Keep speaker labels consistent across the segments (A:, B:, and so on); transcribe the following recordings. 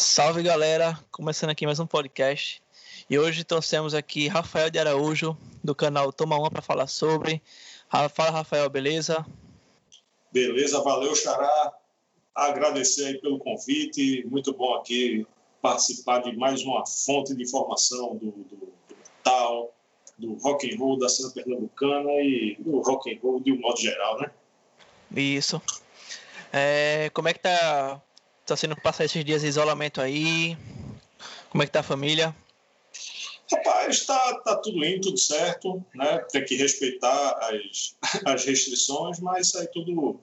A: Salve galera, começando aqui mais um podcast. E hoje trouxemos aqui Rafael de Araújo, do canal Toma Uma, para falar sobre. Fala Rafael, beleza?
B: Beleza, valeu Xará. Agradecer aí pelo convite, muito bom aqui participar de mais uma fonte de informação do, do, do metal, do rock and roll da cena pernambucana e do rock and roll de um modo geral, né?
A: Isso. É, como é que tá Tá sendo passar esses dias de isolamento aí? Como é que tá a família?
B: Rapaz, tá, tá tudo indo, tudo certo, né? Tem que respeitar as, as restrições, mas isso aí tudo,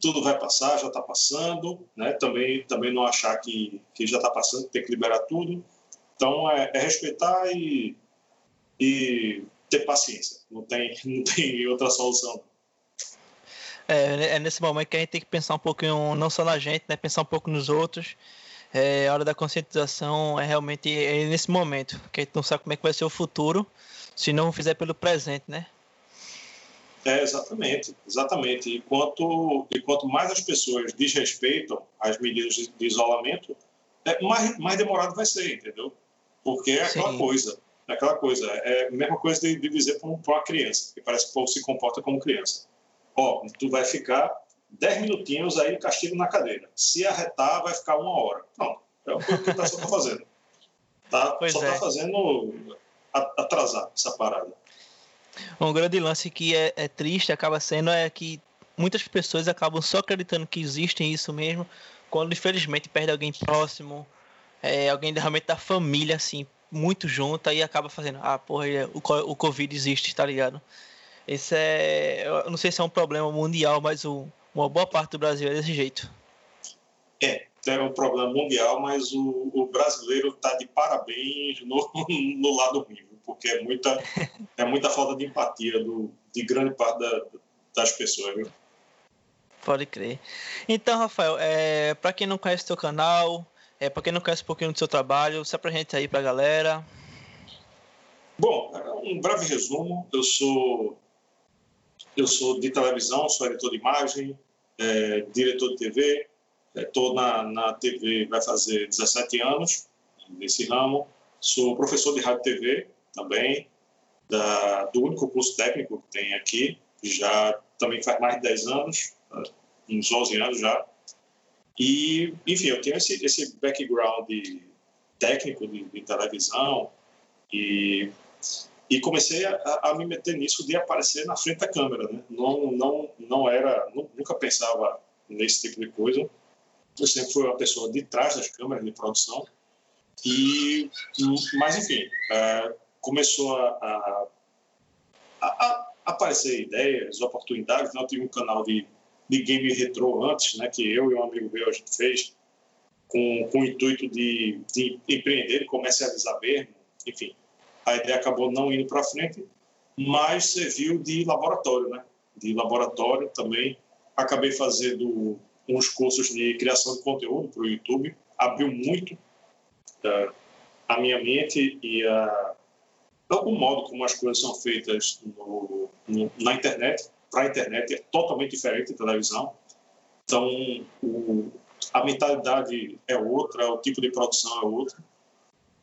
B: tudo vai passar, já está passando, né? Também, também não achar que, que já está passando, tem que liberar tudo. Então, é, é, respeitar e, e ter paciência. Não tem, não tem outra solução.
A: É, é nesse momento que a gente tem que pensar um pouquinho, não só na gente, né? Pensar um pouco nos outros. É, a hora da conscientização é realmente é nesse momento, que a gente não sabe como é que vai ser o futuro se não fizer pelo presente, né?
B: É, exatamente, exatamente. E quanto, e quanto mais as pessoas desrespeitam as medidas de, de isolamento, é, mais, mais demorado vai ser, entendeu? Porque é aquela Sim. coisa, é aquela coisa, é a mesma coisa de, de dizer para uma criança, que parece que o povo se comporta como criança ó, tu vai ficar 10 minutinhos aí castigo na cadeira. Se arretar, vai ficar uma hora. Pronto. É o que o tá, só está fazendo. Tá, pois só está é. fazendo atrasar essa parada.
A: Um grande lance que é, é, triste, acaba sendo, é que muitas pessoas acabam só acreditando que existe isso mesmo, quando infelizmente perde alguém próximo, é, alguém realmente da família, assim, muito junto, aí acaba fazendo, ah, porra, o, o Covid existe, tá ligado? Esse é. Eu não sei se é um problema mundial, mas o, uma boa parte do Brasil é desse jeito.
B: É, é um problema mundial, mas o, o brasileiro está de parabéns no, no lado ruim, porque é muita, é muita falta de empatia do, de grande parte da, das pessoas. Viu?
A: Pode crer. Então, Rafael, é, para quem não conhece o seu canal, é, para quem não conhece um pouquinho do seu trabalho, se apresenta aí para a galera.
B: Bom, um breve resumo. Eu sou eu sou de televisão, sou editor de imagem, é, diretor de TV. Estou é, na, na TV, vai fazer 17 anos nesse ramo. Sou professor de rádio e TV também, da, do único curso técnico que tem aqui. Já também faz mais de 10 anos, uns 11 anos já. E, enfim, eu tenho esse, esse background técnico de, de televisão e e comecei a, a, me meter nisso de aparecer na frente da câmera, né? Não, não, não era, nunca pensava nesse tipo de coisa. Eu sempre fui uma pessoa de trás das câmeras de produção. E, mas enfim, é, começou a, a, a, aparecer ideias, oportunidades. Né? Eu tive um canal de, de game retrô antes, né? Que eu e um amigo meu a gente fez com, com o intuito de, de empreender, comercializar mesmo, enfim a ideia acabou não indo para frente, mas serviu de laboratório, né? De laboratório também. Acabei fazendo uns cursos de criação de conteúdo para o YouTube, abriu muito uh, a minha mente e a, o modo como as coisas são feitas no, no, na internet. Para a internet é totalmente diferente da televisão. Então, o, a mentalidade é outra, o tipo de produção é outro.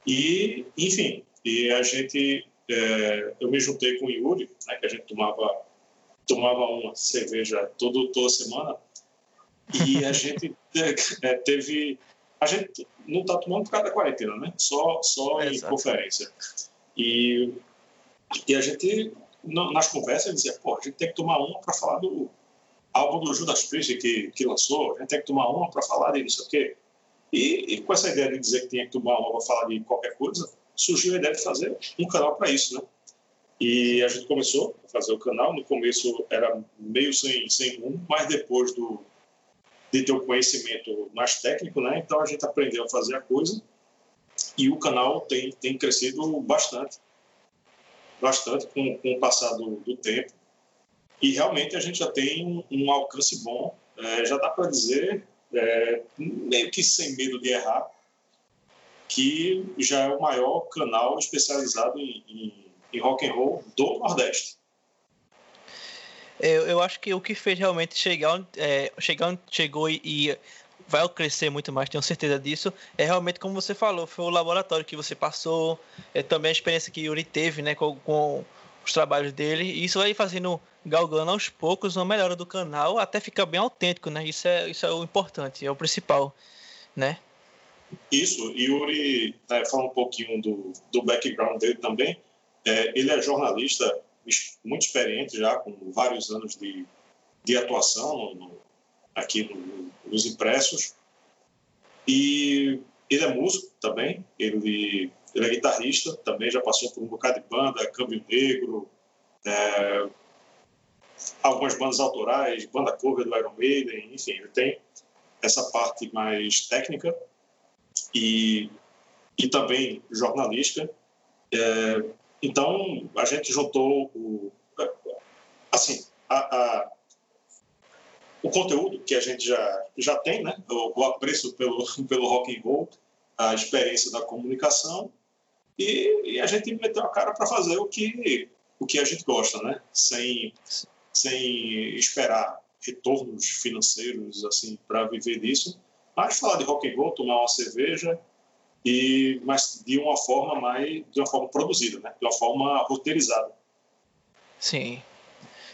B: E, enfim, e a gente, é, eu me juntei com o Yuri, né, que a gente tomava, tomava uma cerveja todo, toda semana, e a gente é, teve. A gente não está tomando por causa da quarentena, né? Só, só é, em exato. conferência. E, e a gente, nas conversas, dizia: pô, a gente tem que tomar uma para falar do álbum do Judas Priest que, que lançou, a gente tem que tomar uma para falar de não sei o quê. E, e, com essa ideia de dizer que tinha que tomar uma para falar de qualquer coisa, surgiu a ideia de fazer um canal para isso, né? E a gente começou a fazer o canal. No começo era meio sem, sem rumo, mas depois do, de ter o conhecimento mais técnico, né? Então a gente aprendeu a fazer a coisa e o canal tem, tem crescido bastante, bastante com, com o passar do, do tempo. E realmente a gente já tem um, um alcance bom, é, já dá para dizer, é, meio que sem medo de errar, que já é o maior canal especializado em, em, em rock and roll do Nordeste.
A: Eu, eu acho que o que fez realmente chegar, é, chegar chegou e, e vai crescer muito mais, tenho certeza disso. É realmente como você falou, foi o laboratório que você passou, é também a experiência que Yuri teve, né, com, com os trabalhos dele. E isso vai fazendo galgando aos poucos uma melhora do canal até ficar bem autêntico, né? Isso é, isso é o importante, é o principal, né?
B: Isso, Yuri, né, fala um pouquinho do, do background dele também. É, ele é jornalista muito experiente já, com vários anos de, de atuação no, aqui no, nos impressos. E ele é músico também, ele, ele é guitarrista também, já passou por um bocado de banda, Câmbio Negro, é, algumas bandas autorais, banda cover do Iron Maiden, enfim, ele tem essa parte mais técnica e, e também jornalística. É, então, a gente juntou o, assim, a, a, o conteúdo que a gente já, já tem, né? o, o apreço pelo, pelo rock and roll, a experiência da comunicação e, e a gente meteu a cara para fazer o que, o que a gente gosta, né? sem, sem esperar retornos financeiros assim para viver disso, mas falar de rock and roll, tomar uma cerveja e mas de uma forma mais de uma forma produzida, né? De uma forma roteirizada.
A: Sim.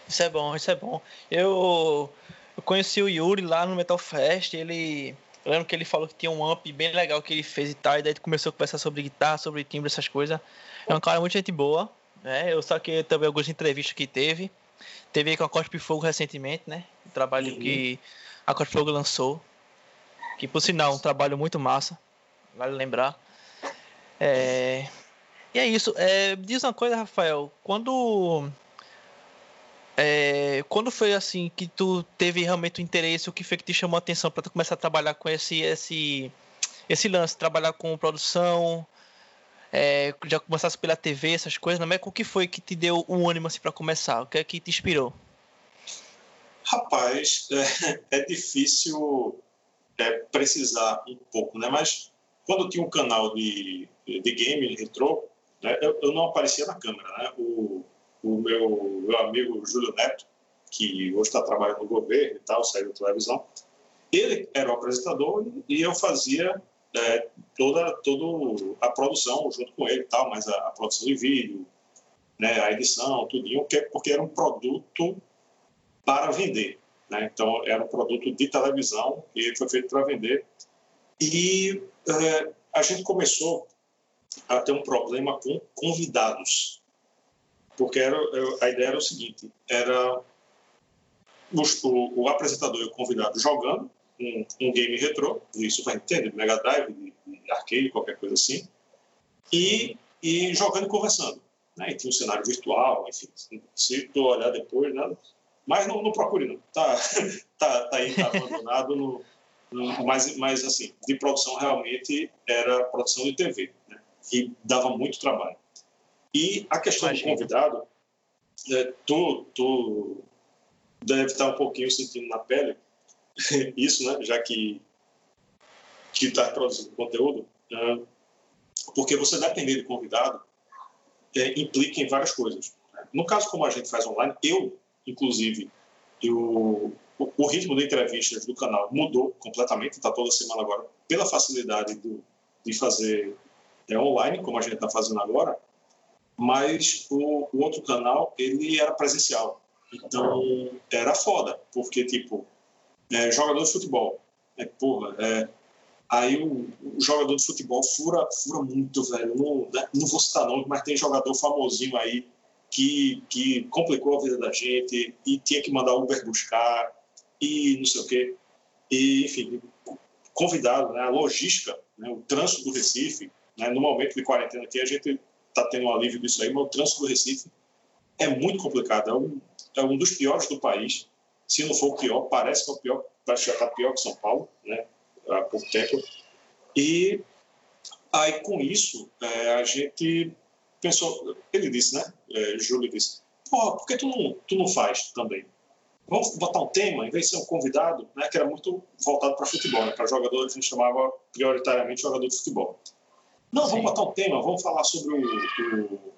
A: Isso é bom, isso é bom. Eu, eu conheci o Yuri lá no Metal Fest, ele eu lembro que ele falou que tinha um amp bem legal que ele fez e tal, e daí começou a conversar sobre guitarra, sobre timbre, essas coisas. É um cara muito gente boa, né? Eu saquei também algumas entrevistas que teve. Teve com a Cospe Fogo recentemente, né? O trabalho uhum. que a Cospe Fogo lançou. Que por sinal, um trabalho muito massa. Vale lembrar. É... E é isso. É... Diz uma coisa, Rafael. Quando. É... Quando foi assim que tu teve realmente o interesse, o que foi que te chamou a atenção para tu começar a trabalhar com esse, esse, esse lance, trabalhar com produção, é, já começasse pela TV, essas coisas, não é? O que foi que te deu um ânimo assim para começar? O que é que te inspirou?
B: Rapaz, é, é difícil é, precisar um pouco, né? Mas quando eu tinha um canal de, de game retrô, né, eu, eu, não aparecia na câmera, né? O, o meu, meu amigo Júlio Neto, que hoje está trabalhando no governo e tal, saiu da televisão, ele era o apresentador e eu fazia é, toda, toda a produção junto com ele tal, mas a, a, produção de vídeo, né, a edição, tudinho, porque era um produto para vender. Né? Então, era um produto de televisão e foi feito para vender. E é, a gente começou a ter um problema com convidados, porque era, a ideia era o seguinte, era o, o apresentador e o convidado jogando, um, um game retrô, de Super Nintendo, de Mega Drive, de, de, arcade, qualquer coisa assim, e, e jogando e conversando. Né? E tinha um cenário virtual, enfim, se tu olhar depois, nada. Mas não, não procure, não. Tá, tá, tá aí, tá abandonado. No, no, mas, mas, assim, de produção realmente era produção de TV, né? que dava muito trabalho. E a questão Imagina. do convidado, é, tu, tu deve estar um pouquinho sentindo na pele, isso, né? Já que que está produzindo conteúdo, né? porque você depender do convidado é, implica em várias coisas. Né? No caso como a gente faz online, eu, inclusive, eu, o, o ritmo de entrevistas do canal mudou completamente, está toda semana agora, pela facilidade do, de fazer é, online, como a gente está fazendo agora, mas o, o outro canal, ele era presencial. Então, era foda, porque, tipo, é, jogador de futebol. É, porra, é, aí o, o, jogador de futebol fura, fura muito, velho. Não, né, não vou citar nome, mas tem jogador famosinho aí que, que complicou a vida da gente e tinha que mandar Uber buscar e não sei o quê. E, enfim, convidado, né, a logística, né, o trânsito do Recife, né, no momento de quarentena aqui, a gente está tendo um alívio disso aí, mas o trânsito do Recife é muito complicado. É um, é um dos piores do país se não for o pior, parece que é o pior, parece que está pior que São Paulo, né, há pouco tempo. E aí, com isso, é, a gente pensou, ele disse, né, é, Júlio disse, pô, por que tu não, tu não faz também? Vamos botar um tema, em vez de ser um convidado, né, que era muito voltado para futebol, né, para jogador, a gente chamava prioritariamente jogador de futebol. Não, Sim. vamos botar um tema, vamos falar sobre o, o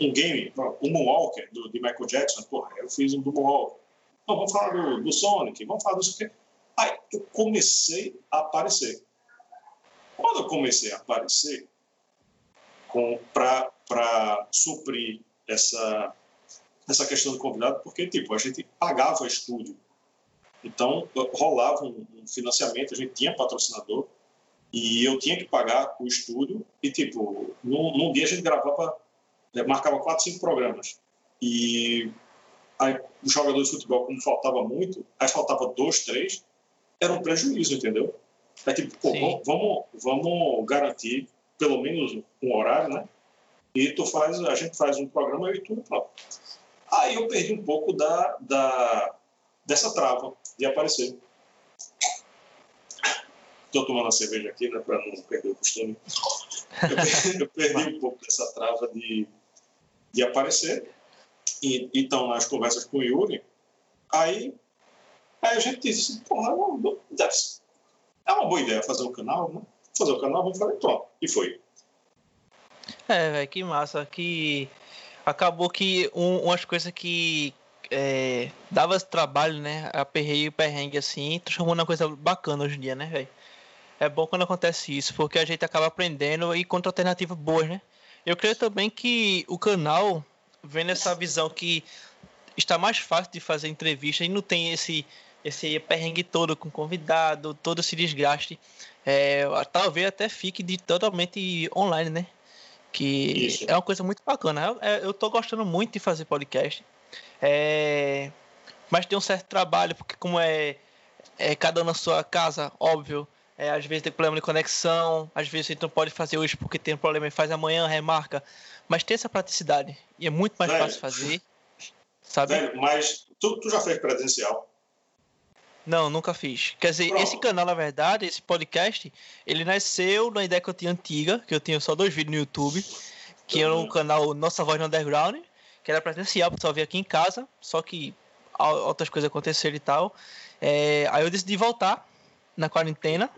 B: um game, o Moonwalker, do, de Michael Jackson. Porra, eu fiz um do Moonwalker. Não, vamos falar do, do Sonic, vamos falar disso aqui. Aí eu comecei a aparecer. Quando eu comecei a aparecer, para suprir essa, essa questão do convidado, porque tipo, a gente pagava estúdio. Então, rolava um, um financiamento, a gente tinha patrocinador, e eu tinha que pagar o estúdio, e tipo, num, num dia a gente gravava, eh, marcava quatro, cinco programas. E aí, os jogadores de futebol, como faltava muito, aí faltava dois, três, era um prejuízo, entendeu? É tipo, pô, vamos, vamos garantir pelo menos um horário, né? E tu faz, a gente faz um programa e tu pronto. Aí eu perdi um pouco da, da dessa trava de aparecer. Estou tomando a cerveja aqui, né, para não perder o costume. Eu perdi, um pouco dessa trava de, de aparecer. E, então, nas conversas com o Yuri, aí, aí a gente disse porra, deve, é uma boa ideia fazer um canal, né? Fazer o um canal, vamos fazer, pronto. E foi.
A: É, velho, que massa. Que acabou que um, umas coisas que é, dava trabalho, né? Aperrei o perrengue assim, transformou numa coisa bacana hoje em dia, né, velho? É bom quando acontece isso, porque a gente acaba aprendendo e contra alternativas boas, né? Eu creio também que o canal, vendo essa visão que está mais fácil de fazer entrevista e não tem esse esse perrengue todo com convidado, todo esse desgaste, é, talvez até fique de totalmente online, né? Que Isso. é uma coisa muito bacana. Eu, é, eu tô gostando muito de fazer podcast. É, mas tem um certo trabalho, porque como é, é cada um na sua casa, óbvio, é, às vezes tem problema de conexão, às vezes a gente não pode fazer hoje porque tem um problema e faz amanhã, remarca. Mas tem essa praticidade. E é muito mais fácil fazer. Sabe?
B: Mas tu, tu já fez presencial?
A: Não, nunca fiz. Quer dizer, Pronto. esse canal, na verdade, esse podcast, ele nasceu na ideia que eu tinha antiga, que eu tinha só dois vídeos no YouTube, que uhum. era o canal Nossa Voz no Underground, que era presencial, só ver aqui em casa, só que outras coisas aconteceram e tal. É, aí eu decidi voltar na quarentena.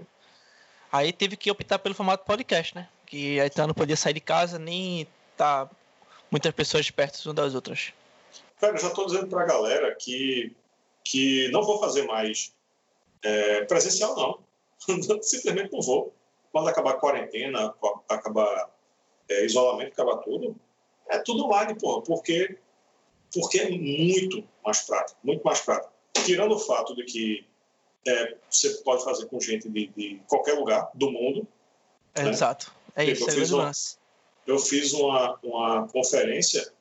A: Aí teve que optar pelo formato podcast, né? Que aí então não podia sair de casa nem tá muitas pessoas perto umas das outras.
B: Cara, eu já tô dizendo pra galera que que não vou fazer mais é, presencial, não. Simplesmente não vou. Quando acabar a quarentena, acabar é, isolamento, acabar tudo, é tudo online, porra, porque, porque é muito mais prático, muito mais prático. Tirando o fato de que é, você pode fazer com gente de, de qualquer lugar do mundo.
A: É, né? Exato. É isso, eu, é fiz
B: uma, eu fiz uma, uma conferência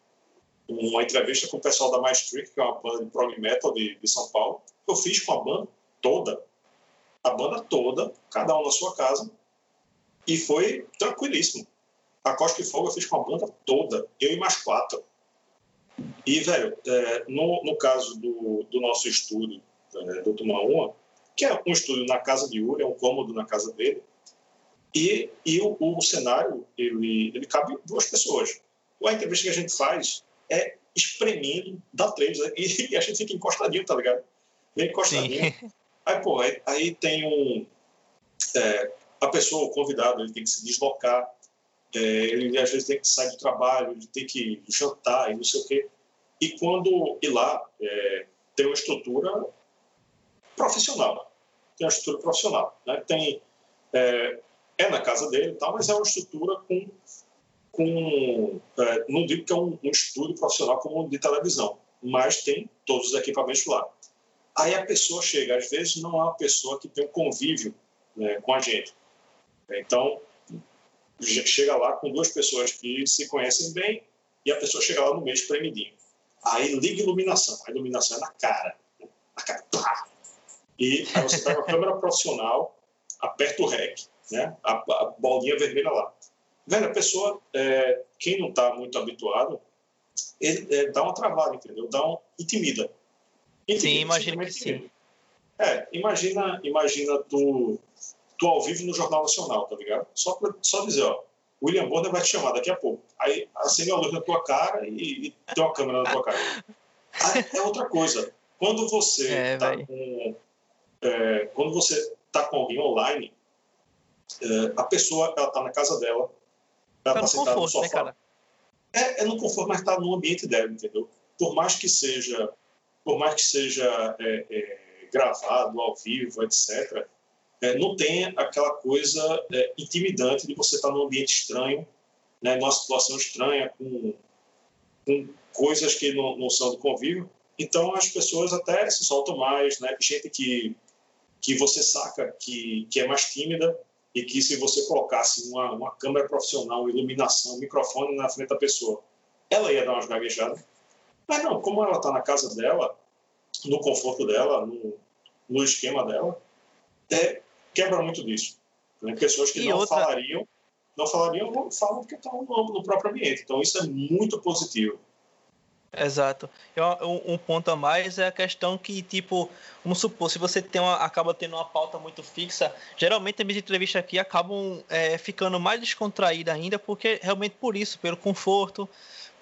B: uma entrevista com o pessoal da Maestric, que é uma banda de prog metal de, de São Paulo. Eu fiz com a banda toda, a banda toda, cada um na sua casa, e foi tranquilíssimo. A Costa e Fogo eu fiz com a banda toda, eu e mais quatro. E, velho, é, no, no caso do, do nosso estúdio, é, do Tumaúma, que é um estúdio na casa de Yuri, é um cômodo na casa dele, e, e o, o cenário, ele, ele cabe duas pessoas. A entrevista que a gente faz é espremindo, dá três, né? e, a gente fica encostadinho, tá ligado? Bem encostadinho. Sim. Aí, pô, aí, aí tem um. É, a pessoa, o convidado, ele tem que se deslocar, é, ele às vezes tem que sair do trabalho, ele tem que jantar e não sei o quê. E quando ir lá, é, tem uma estrutura profissional. Tem uma estrutura profissional. Né? Tem, é, é na casa dele e tal, mas é uma estrutura com com, é, não digo que é um, um estúdio profissional como de televisão, mas tem todos os equipamentos lá. Aí a pessoa chega, às vezes não é uma pessoa que tem um convívio né, com a gente. Então, chega lá com duas pessoas que se conhecem bem e a pessoa chega lá no meio espremidinho. Aí liga a iluminação, a iluminação é na cara, na cara, pá! E aí você pega a câmera profissional, aperta o REC, né? a, a bolinha vermelha lá. Velho, a pessoa, é, quem não está muito habituado, ele é, dá uma travada, entendeu? Dá um intimida.
A: intimida sim, imagina que sim.
B: É, imagina, imagina tu, tu ao vivo no Jornal Nacional, tá ligado? Só, pra, só dizer, ó, William Bonner vai te chamar daqui a pouco. Aí acende a luz na tua cara e, e tem uma câmera na tua cara. Aí, é outra coisa. Quando você é, tá com, é, quando você tá com alguém online, é, a pessoa ela tá na casa dela, ela tá, tá sentada no né, sofá. Né, cara? É, é no conforto, mas está no ambiente dela, entendeu? Por mais que seja, por mais que seja é, é, gravado, ao vivo, etc., é, não tem aquela coisa é, intimidante de você estar num ambiente estranho, né, numa situação estranha, com, com coisas que não, não, são do convívio. Então, as pessoas até se soltam mais, né? Gente que, que você saca que, que é mais tímida e que se você colocasse uma, uma câmera profissional, iluminação, microfone na frente da pessoa, ela ia dar umas gaguejadas. Mas não, como ela está na casa dela, no conforto dela, no, no esquema dela, é, quebra muito disso. Né? Pessoas que e não outra... falariam, não falariam, não falam porque estão no, no próprio ambiente. Então isso é muito positivo.
A: Exato. Um, um, ponto a mais é a questão que, tipo, vamos supor, se você tem uma, acaba tendo uma pauta muito fixa, geralmente as minhas entrevistas aqui acabam é, ficando mais descontraídas ainda, porque realmente por isso, pelo conforto,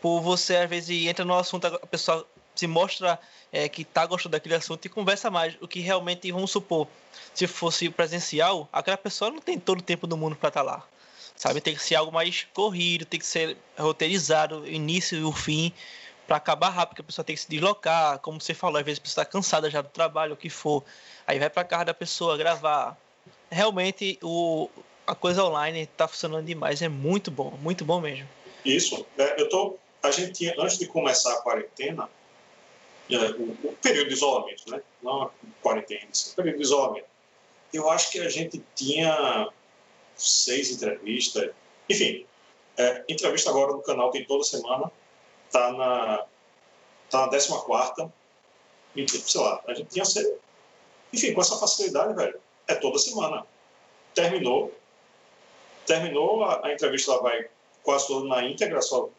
A: por você às vezes entra no assunto, a pessoa se mostra é, que está gostando daquele assunto e conversa mais. O que realmente, vamos supor, se fosse presencial, aquela pessoa não tem todo o tempo do mundo para estar tá lá. Sabe, tem que ser algo mais corrido, tem que ser roteirizado, início e o fim para acabar rápido, porque a pessoa tem que se deslocar, como você falou, às vezes a pessoa está cansada já do trabalho, o que for. Aí vai para casa da pessoa gravar. Realmente o, a coisa online está funcionando demais, é muito bom, muito bom mesmo.
B: Isso, é, eu tô, a gente tinha, antes de começar a quarentena, é, o, o, período de isolamento, né? Não a quarentena, o período de isolamento. Eu acho que a gente tinha seis entrevistas, enfim, é, entrevista agora no canal tem toda semana, tá na, tá na 14 quarta, e, sei lá, a gente tinha ser, enfim, com essa facilidade, velho, é toda semana. Terminou, terminou, a, a entrevista ela vai quase toda na íntegra, só,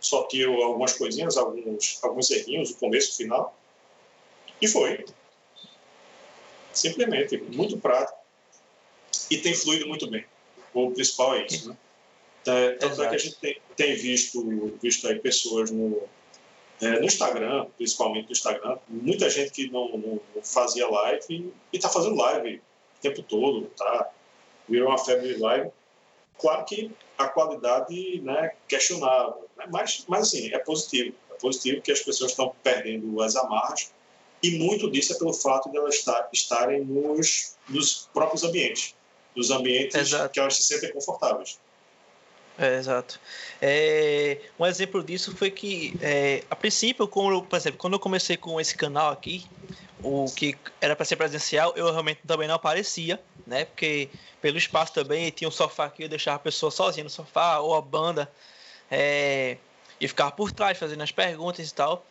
B: só tiro algumas coisinhas, alguns, alguns errinhos, o começo, o final, e foi. Simplesmente, muito prático. E tem fluído muito bem. O principal é isso, né? É, tanto Exato. é que a gente tem, tem, visto, visto aí pessoas no, é, no Instagram, principalmente no Instagram, muita gente que não, não fazia live e está fazendo live o tempo todo, tá? Virou uma febre de live. Claro que a qualidade né, questionável, né? mas, mas assim, é positivo. É positivo que as pessoas estão perdendo as amarras e muito disso é pelo fato de elas estar, estarem nos, nos próprios ambientes, nos ambientes Exato. que elas se sentem confortáveis.
A: É, exato. É, um exemplo disso foi que, é, a princípio, como, por exemplo, quando eu comecei com esse canal aqui, o que era para ser presencial, eu realmente também não aparecia, né? Porque pelo espaço também tinha um sofá que eu deixava a pessoa sozinha no sofá, ou a banda, é, e ficava por trás fazendo as perguntas e tal.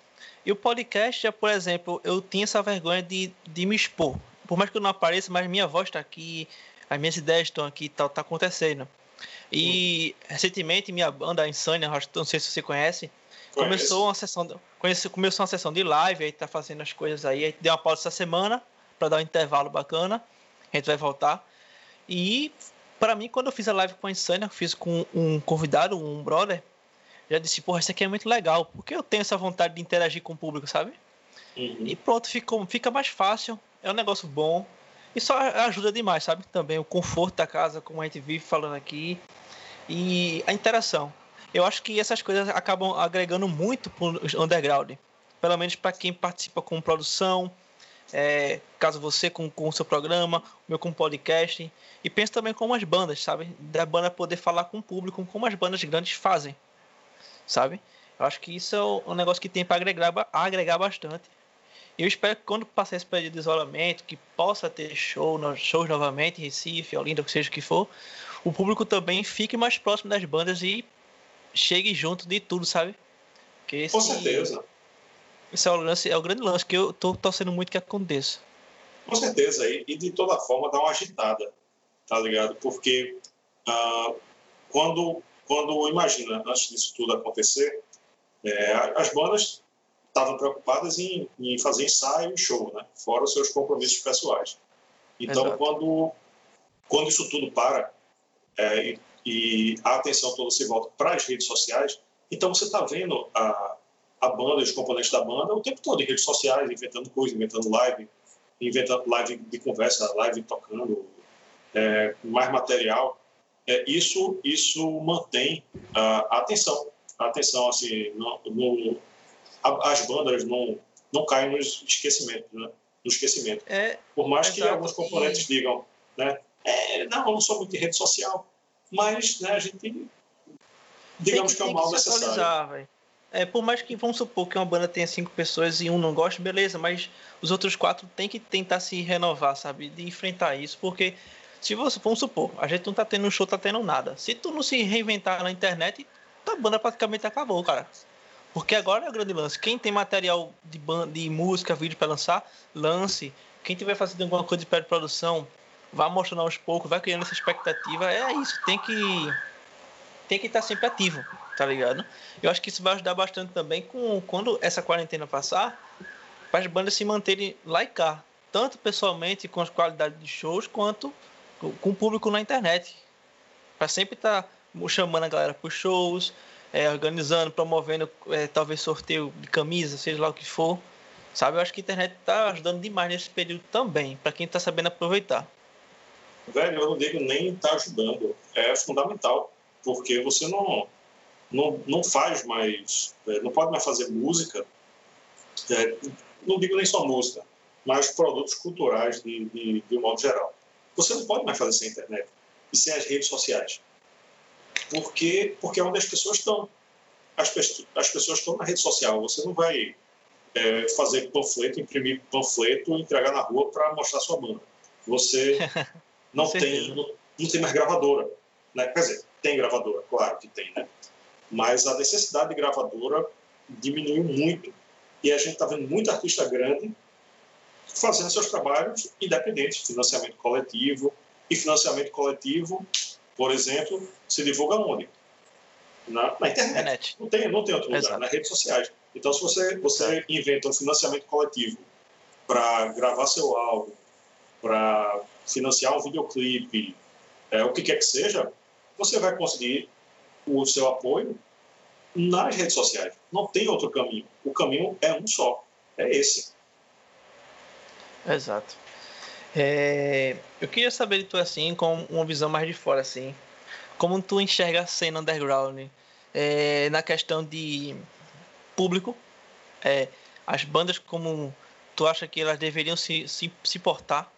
A: E o podcast, por exemplo, eu tinha essa vergonha de, de me expor. Por mais que eu não apareça, mas minha voz está aqui, as minhas ideias estão aqui e tal, tá acontecendo. E recentemente minha banda Insânia, não sei se você conhece, começou uma sessão, de, começou uma sessão de live, aí tá fazendo as coisas aí, aí deu uma pausa essa semana para dar um intervalo bacana. A gente vai voltar. E para mim, quando eu fiz a live com a Insânia, fiz com um convidado, um brother, já disse, porra, isso aqui é muito legal, porque eu tenho essa vontade de interagir com o público, sabe? Uhum. E pronto, ficou, fica mais fácil, é um negócio bom. E só ajuda demais, sabe? Também o conforto da casa, como a gente vive falando aqui e a interação. Eu acho que essas coisas acabam agregando muito para o underground, pelo menos para quem participa com produção, é, caso você com, o seu programa, meu com podcast, e penso também como as bandas, sabe? Da banda poder falar com o público, como as bandas grandes fazem, sabe? Eu acho que isso é um negócio que tem para agregar, agregar bastante. Eu espero que quando passar esse período de isolamento, que possa ter show, shows novamente em Recife, Olinda, seja o que for, o público também fique mais próximo das bandas e chegue junto de tudo, sabe?
B: Com certeza.
A: Esse é o, lance, é o grande lance que eu tô torcendo muito que aconteça.
B: Com certeza, e, e de toda forma dá uma agitada, tá ligado? Porque ah, quando, quando, imagina, antes disso tudo acontecer, é, as bandas estavam preocupadas em, em, fazer ensaio e show, né? Fora os seus compromissos pessoais. Então, Exato. quando, quando isso tudo para, é, e a atenção toda se volta para as redes sociais, então você está vendo a, a banda, os componentes da banda o tempo todo em redes sociais, inventando coisas, inventando live, inventando live de conversa, live tocando, é, mais material. É, isso, isso mantém a, a atenção. A atenção, assim, no, no, a, as bandas não, não caem no esquecimento, né? no esquecimento.
A: É,
B: Por mais que alguns componentes digam, né, é, não, eu não sou muito de rede social, mas né, a gente, digamos que, que, é um mal necessário.
A: É, por mais que, vamos supor que uma banda tenha cinco pessoas e um não goste, beleza, mas os outros quatro tem que tentar se renovar, sabe? De enfrentar isso, porque se você, vamos supor, a gente não tá tendo um show, tá tendo nada. Se tu não se reinventar na internet, a banda praticamente acabou, cara. Porque agora é o grande lance. Quem tem material de, banda, de música, vídeo para lançar, lance. Quem tiver fazendo alguma coisa de pré-produção, vá mostrando aos poucos, vai criando essa expectativa. É isso, tem que tem que estar sempre ativo, tá ligado? Eu acho que isso vai ajudar bastante também com quando essa quarentena passar, para as bandas se manterem lá e cá, tanto pessoalmente com as qualidades de shows, quanto com o público na internet. Para sempre estar tá chamando a galera para os shows, é, organizando, promovendo é, talvez sorteio de camisa, seja lá o que for. Sabe, eu acho que a internet está ajudando demais nesse período também, para quem está sabendo aproveitar.
B: Velho, eu não digo nem está ajudando, é fundamental porque você não, não, não faz mais, é, não pode mais fazer música, é, não digo nem só música, mas produtos culturais de, de, de um modo geral. Você não pode mais fazer sem internet e sem as redes sociais. Porque, porque é onde as pessoas estão. As, as pessoas estão na rede social. Você não vai é, fazer panfleto, imprimir panfleto entregar na rua para mostrar sua banda. Você não, tem, não, não tem mais gravadora. Né? Quer dizer, tem gravadora, claro que tem, né? Mas a necessidade de gravadora diminuiu muito. E a gente está vendo muito artista grande fazendo seus trabalhos independentes, financiamento coletivo. E financiamento coletivo, por exemplo, se divulga onde? Na, na internet. Não tem, não tem outro lugar, Exato. nas redes sociais. Então, se você, você inventa um financiamento coletivo para gravar seu álbum, para financiar um videoclipe, é, o que quer que seja, você vai conseguir o seu apoio nas redes sociais. Não tem outro caminho. O caminho é um só. É esse.
A: Exato. É, eu queria saber de tu assim, com uma visão mais de fora assim, como tu enxerga a cena underground é, na questão de público, é, as bandas como tu acha que elas deveriam se, se, se portar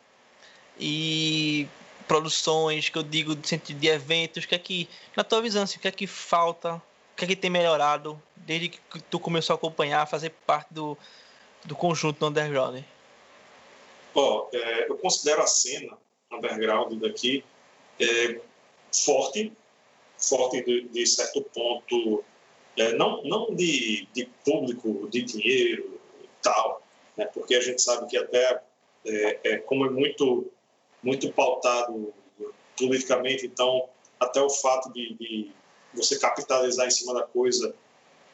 A: e produções, que eu digo no sentido de eventos, que é que, na tua visão, assim, o que é que falta, o que é que tem melhorado desde que tu começou a acompanhar, fazer parte do, do conjunto do underground?
B: Oh, é, eu considero a cena underground daqui é, forte, forte de, de certo ponto, é, não, não de, de público, de dinheiro e tal, né, porque a gente sabe que até, é, é como é muito muito pautado politicamente, então até o fato de, de, você capitalizar em cima da coisa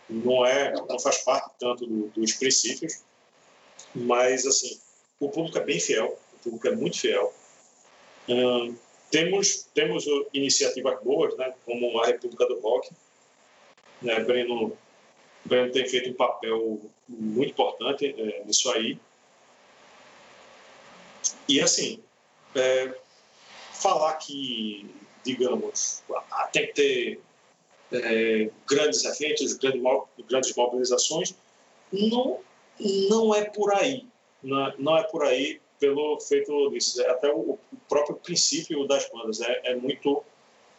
B: não é, não faz parte tanto do, dos princípios, mas assim o público é bem fiel, o público é muito fiel. Hum, temos temos iniciativas boas, né, como a República do Rock, né, Breno Breno tem feito um papel muito importante é, nisso aí. E assim, é, falar que, digamos, tem que ter é, grandes eventos, grandes, grandes mobilizações, não, não é por aí. Não, não é por aí pelo feito disso. É até o, o, próprio princípio das bandas é, é muito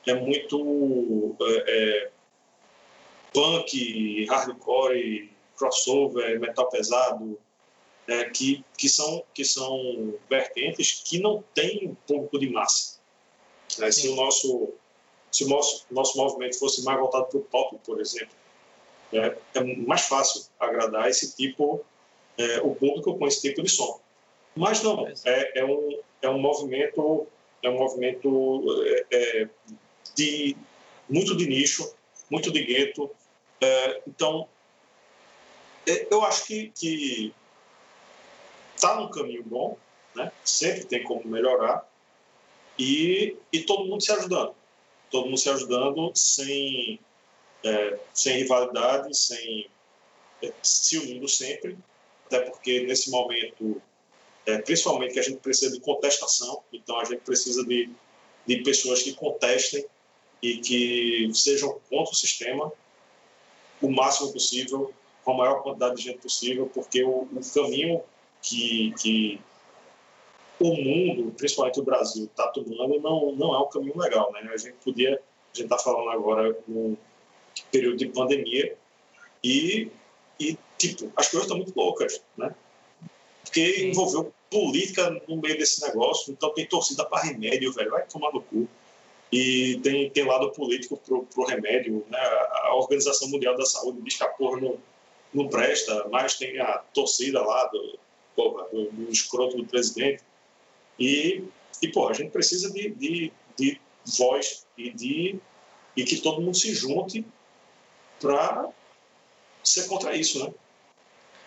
B: é muito é, é punk, hardcore, crossover, metal pesado, é, que, que, são, que são vertentes que não têm público de massa. É, se o nosso se o nosso, nosso movimento fosse mais voltado para o pop, por exemplo, é, é, mais fácil agradar esse tipo, é, o público com esse tipo de som. Mas não, é, é, um, é um movimento, é um movimento é, é de, muito de nicho, muito de gueto. É, então, eu acho que, que está num caminho bom, né? sempre tem como melhorar, e, e todo mundo se ajudando. Todo mundo se ajudando sem, é, sem rivalidade, sem é, se unindo sempre, até porque nesse momento, é, principalmente que a gente precisa de contestação, então a gente precisa de, de pessoas que contestem e que sejam contra o sistema o máximo possível, com a maior quantidade de gente possível, porque o, o caminho que, que o mundo, principalmente o Brasil, está tomando não, não é um caminho legal. Né? A gente podia, a gente está falando agora num período de pandemia e, e tipo, as coisas estão muito loucas, né? Porque envolveu política no meio desse negócio, então tem torcida para remédio, velho, vai tomar no cu. E tem, tem lado político pro, pro remédio, né? A Organização Mundial da Saúde diz que a porra não, não presta, mas tem a torcida lá do, porra, do, do escroto do presidente. E, e porra, a gente precisa de, de, de voz e de e que todo mundo se junte para ser contra isso, né?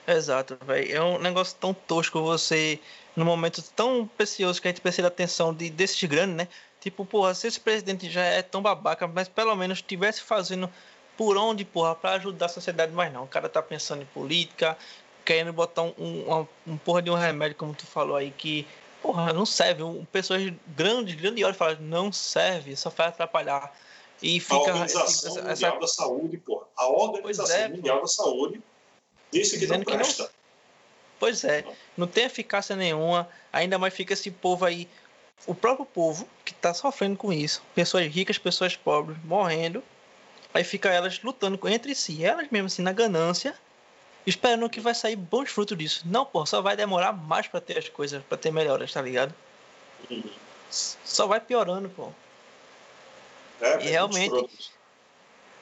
A: Exato, velho. É um negócio tão tosco você, num momento tão precioso que a gente precisa da atenção de, desses grandes, né? Tipo, porra, se esse presidente já é tão babaca, mas pelo menos estivesse fazendo por onde, porra, para ajudar a sociedade, mas não. O cara tá pensando em política, querendo botar um, um, um porra de um remédio, como tu falou aí, que, porra, não serve. Um, pessoas grandes, grandiosas falam, não serve, só faz atrapalhar. E fica,
B: a Organização essa, Mundial da Saúde, porra. A Organização é, Mundial da Saúde disse que não presta. Que não...
A: Pois é, não tem eficácia nenhuma, ainda mais fica esse povo aí, o próprio povo que está sofrendo com isso, pessoas ricas, pessoas pobres, morrendo, aí fica elas lutando entre si, elas mesmo assim na ganância, esperando que vai sair bons frutos disso. Não, pô, só vai demorar mais para ter as coisas, para ter melhoras, tá ligado? Uhum. Só vai piorando, pô. É, e realmente,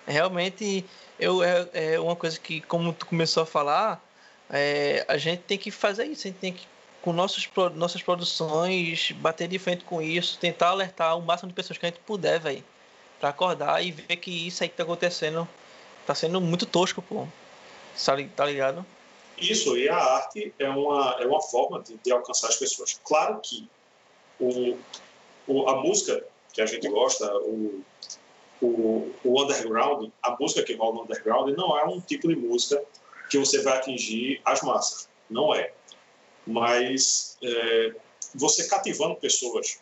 A: realmente, eu, é, é, uma coisa que, como tu começou a falar, é, a gente tem que fazer isso, a gente tem que, com nossos, nossas produções, bater de frente com isso, tentar alertar o máximo de pessoas que a gente puder, velho, pra acordar e ver que isso aí que tá acontecendo tá sendo muito tosco, pô. Tá, tá ligado?
B: Isso, e a arte é uma, é uma forma de, de alcançar as pessoas. Claro que o, o, a música que a gente gosta, o, o, o underground, a música que rola no underground não é um tipo de música que você vai atingir as massas, não é. Mas é, você cativando pessoas,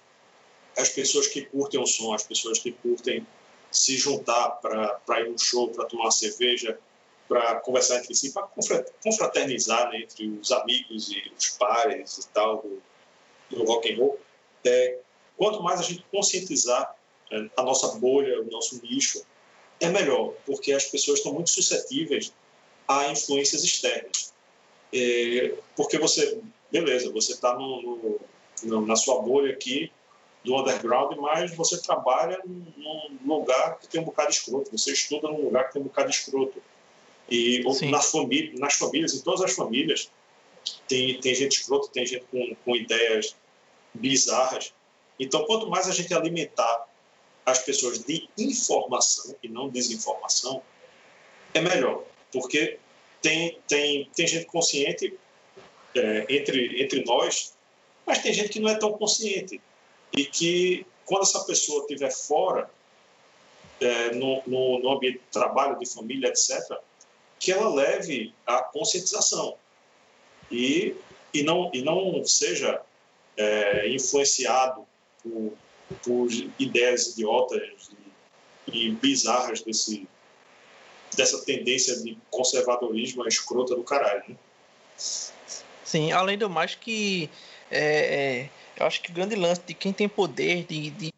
B: as pessoas que curtem o som, as pessoas que curtem se juntar para ir um show, para tomar uma cerveja, para conversar entre si, para confraternizar né, entre os amigos e os pares e tal do, do rock and roll. É, quanto mais a gente conscientizar a nossa bolha, o nosso nicho, é melhor, porque as pessoas estão muito suscetíveis a influências externas. É, porque você, beleza, você está no, no, na sua bolha aqui do underground, mas você trabalha num lugar que tem um bocado de escroto, você estuda num lugar que tem um bocado de escroto. E nas, família, nas famílias, em todas as famílias, tem, tem gente escrota, tem gente com, com ideias bizarras. Então, quanto mais a gente alimentar as pessoas de informação e não desinformação, é melhor, porque tem, tem, tem gente consciente é, entre, entre nós, mas tem gente que não é tão consciente e que, quando essa pessoa estiver fora, é, no, no, no ambiente de trabalho, de família, etc., que ela leve a conscientização e, e, não, e não seja é, influenciado por por ideias idiotas e, e bizarras desse, dessa tendência de conservadorismo escrota do caralho. Né?
A: Sim, além do mais que é, é, eu acho que o grande lance de quem tem poder de, de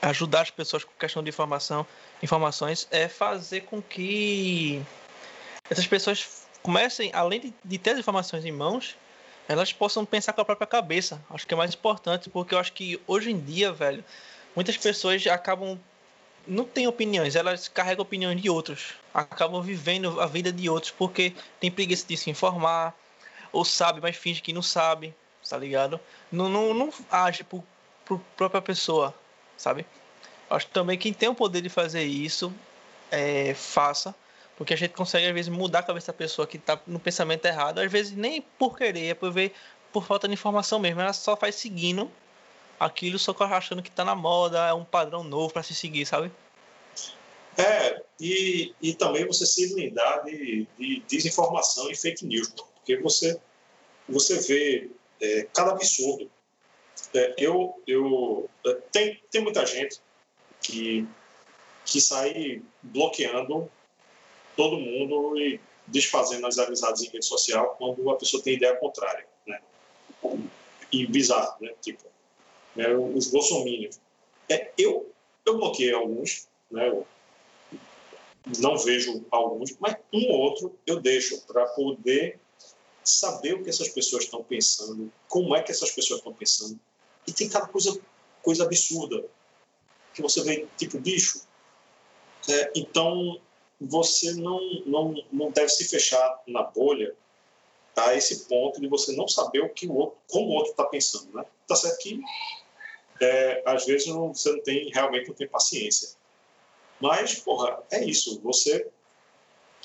A: ajudar as pessoas com questão de informação, informações é fazer com que essas pessoas comecem, além de, de ter as informações em mãos, elas possam pensar com a própria cabeça. Acho que é mais importante, porque eu acho que hoje em dia, velho, muitas pessoas acabam não têm opiniões, elas carregam opiniões de outros, acabam vivendo a vida de outros porque tem preguiça de se informar, ou sabe, mas finge que não sabe, tá ligado? Não, não, não age por, por própria pessoa, sabe? Acho também quem tem o poder de fazer isso, é, faça, porque a gente consegue, às vezes, mudar a cabeça da pessoa que está no pensamento errado, às vezes nem por querer, é por ver por falta de informação mesmo. Ela só faz seguindo aquilo, só achando que está na moda, é um padrão novo para se seguir, sabe?
B: É, e, e também você se blindar de, de desinformação e fake news, porque você, você vê é, cada absurdo. É, eu, eu, é, tem, tem muita gente que, que sai bloqueando todo mundo e desfazendo as amizades em rede social quando a pessoa tem ideia contrária. Né? e bizarro, né? Tipo, né, os bolsominions. É, eu, eu bloqueei alguns, né? Eu não vejo alguns, mas um ou outro eu deixo para poder saber o que essas pessoas estão pensando, como é que essas pessoas estão pensando. E tem cada coisa, coisa absurda que você vê, tipo, bicho. É, então, você não, não, não deve se fechar na bolha a esse ponto de você não saber o que o outro, como o outro está pensando, né? Tá certo que é, às vezes não, você não tem realmente não tem paciência, mas porra é isso. Você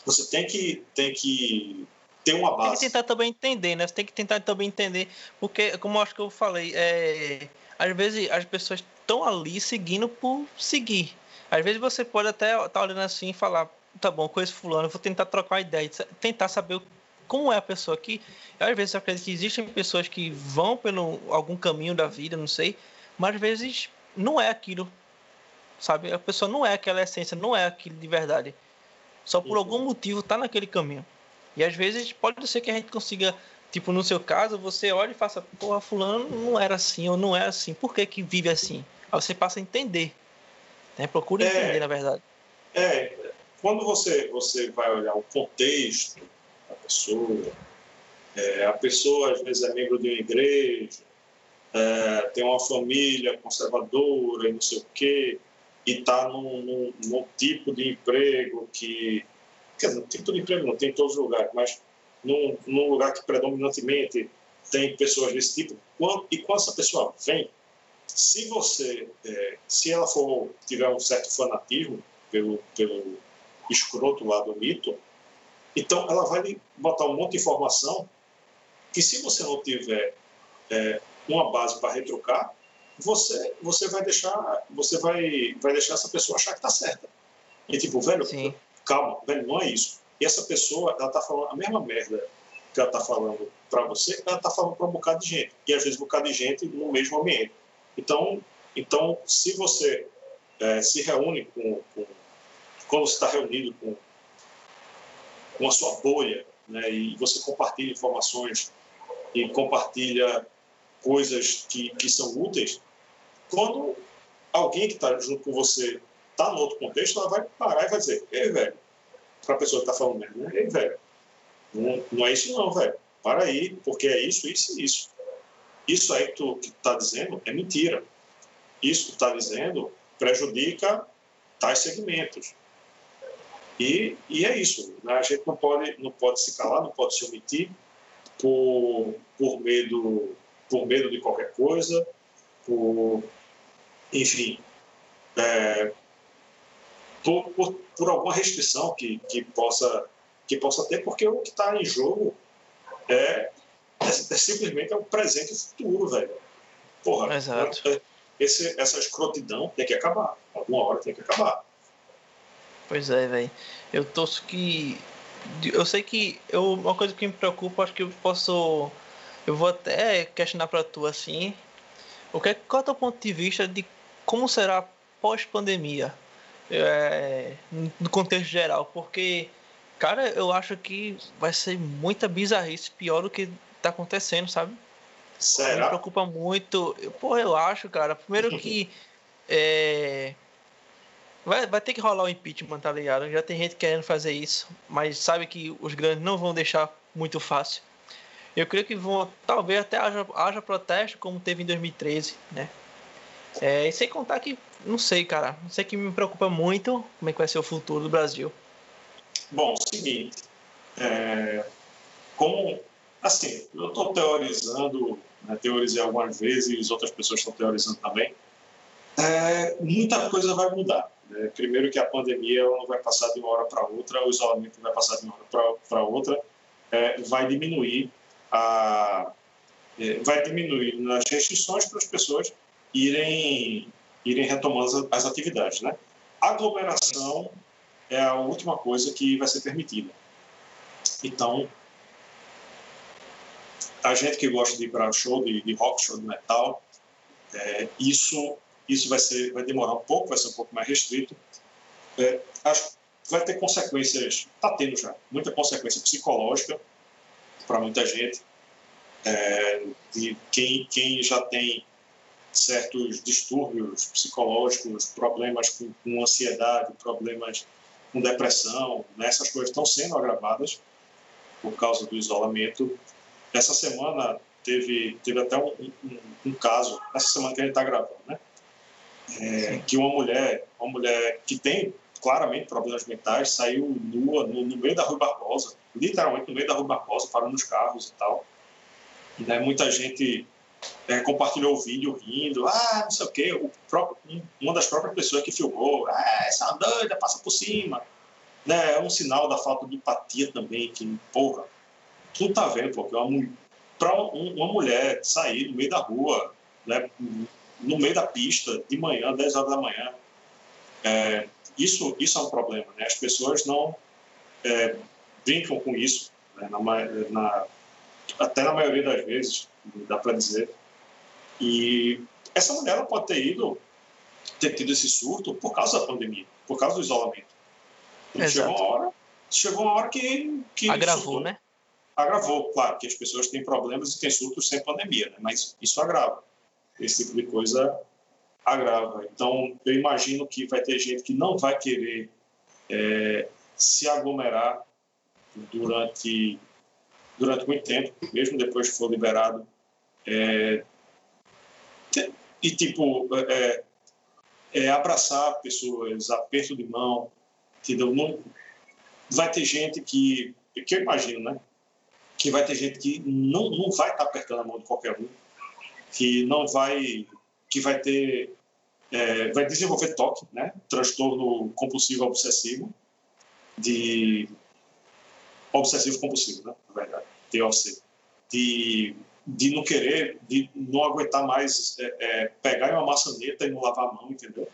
B: você tem que tem que ter uma base.
A: Tem que tentar também entender, né? Você tem que tentar também entender, porque como eu acho que eu falei, é, às vezes as pessoas estão ali seguindo por seguir. Às vezes você pode até estar tá olhando assim e falar, tá bom, conheço fulano, vou tentar trocar ideia, tentar saber como é a pessoa aqui. Às vezes eu acredito que existem pessoas que vão pelo algum caminho da vida, não sei, mas às vezes não é aquilo, sabe? A pessoa não é aquela essência, não é aquilo de verdade. Só por uhum. algum motivo tá naquele caminho. E às vezes pode ser que a gente consiga, tipo, no seu caso, você olha e faça, porra, fulano não era assim ou não é assim. Por que que vive assim? Aí você passa a entender. Né? Procura é, entender, na verdade.
B: É, quando você, você vai olhar o contexto, a pessoa. É, a pessoa, às vezes, é membro de uma igreja, é, tem uma família conservadora e não sei o quê, e está num, num, num, tipo de emprego que. Quer dizer, tipo de emprego não tem em todos os lugares, mas num, num lugar que predominantemente tem pessoas desse tipo. Quando, e quando essa pessoa vem, se você, é, se ela for tiver um certo fanatismo pelo, pelo escroto lá do mito, então, ela vai botar um monte de informação que, se você não tiver é, uma base para retrucar, você, você vai deixar você vai, vai deixar essa pessoa achar que está certa. E tipo, velho, Sim. calma, velho, não é isso. E essa pessoa, ela está falando a mesma merda que ela está falando para você, ela está falando para um bocado de gente. E às vezes um bocado de gente no mesmo ambiente. Então, então se você é, se reúne com, com quando você está reunido com com a sua bolha, né? e você compartilha informações e compartilha coisas que, que são úteis, quando alguém que está junto com você está no outro contexto, ela vai parar e vai dizer, ei, velho, para a pessoa que está falando mesmo, né? ei, velho, não, não é isso não, velho, para aí, porque é isso, isso e isso. Isso aí que tu está dizendo é mentira. Isso que tu está dizendo prejudica tais segmentos. E, e é isso. Né? A gente não pode, não pode se calar, não pode se omitir por, por, medo, por medo de qualquer coisa, por, enfim, é, por, por, por, alguma restrição que, que, possa, que possa ter, porque o que está em jogo é, é, é, simplesmente é o presente e o futuro, velho. Porra,
A: Exato.
B: É, esse, essa escrotidão tem que acabar. Alguma hora tem que acabar.
A: Pois é, velho. Eu torço que. Eu sei que eu, uma coisa que me preocupa, acho que eu posso. Eu vou até questionar para tu assim. O que é, qual é o teu ponto de vista de como será pós-pandemia? É, no contexto geral, porque, cara, eu acho que vai ser muita bizarrice, pior do que tá acontecendo, sabe?
B: Será?
A: Me preocupa muito. Pô, eu acho, cara. Primeiro que. é, Vai, vai ter que rolar o impeachment, tá ligado? Já tem gente querendo fazer isso, mas sabe que os grandes não vão deixar muito fácil. Eu creio que vão, talvez até haja, haja protesto, como teve em 2013, né? É, e sem contar que, não sei, cara, não sei que me preocupa muito como é que vai ser o futuro do Brasil.
B: Bom, seguinte, é, como, assim, eu estou teorizando, né, teorizei algumas vezes, outras pessoas estão teorizando também, é, muita coisa vai mudar. Né? Primeiro que a pandemia não vai passar de uma hora para outra, o isolamento não vai passar de uma hora para outra, é, vai diminuir a é, vai diminuir nas restrições para as pessoas irem irem retomando as atividades, né? Aglomeração é a última coisa que vai ser permitida. Então, a gente que gosta de ir para show de, de rock, show de metal, é, isso isso vai, ser, vai demorar um pouco, vai ser um pouco mais restrito. É, acho que vai ter consequências, está tendo já, muita consequência psicológica para muita gente. é, de quem, quem já tem certos distúrbios psicológicos, problemas com, com ansiedade, problemas com depressão, né? essas coisas estão sendo agravadas por causa do isolamento. Essa semana teve, teve até um, um, um caso, essa semana que a gente está gravando, né? É, que uma mulher, uma mulher que tem claramente problemas mentais, saiu nua no, no, meio da Rua Barbosa, literalmente no meio da Rua Barbosa, parando os carros e tal. E daí muita gente é, compartilhou o vídeo rindo, ah, não sei o quê. O próprio, uma das próprias pessoas que filmou, ah, essa doida, passa por cima. Né, é um sinal da falta de empatia também, que, porra, tu tá vendo, porque uma, pra uma mulher sair no meio da rua, né, no meio da pista, de manhã, 10 horas da manhã, é, isso, isso é um problema. Né? As pessoas não é, brincam com isso, né? na, na, até na maioria das vezes, dá para dizer. E essa mulher ela pode ter ido, ter tido esse surto por causa da pandemia, por causa do isolamento. chegou uma hora, chegou uma hora que, que
A: agravou, surtou. né?
B: Agravou, claro, que as pessoas têm problemas e têm surtos sem pandemia, né? mas isso agrava. Esse tipo de coisa agrava. Então, eu imagino que vai ter gente que não vai querer é, se aglomerar durante durante muito tempo, mesmo depois que for liberado. É, e, tipo, é, é, abraçar pessoas, aperto de mão, entendeu? Não, vai ter gente que, que eu imagino, né? Que vai ter gente que não, não vai estar apertando a mão de qualquer um, que não vai, que vai ter, é, vai desenvolver toque, né? Transtorno compulsivo obsessivo, de obsessivo compulsivo, né? Na verdade, TOC, de de não querer, de não aguentar mais é, é, pegar uma maçaneta e não lavar a mão, entendeu?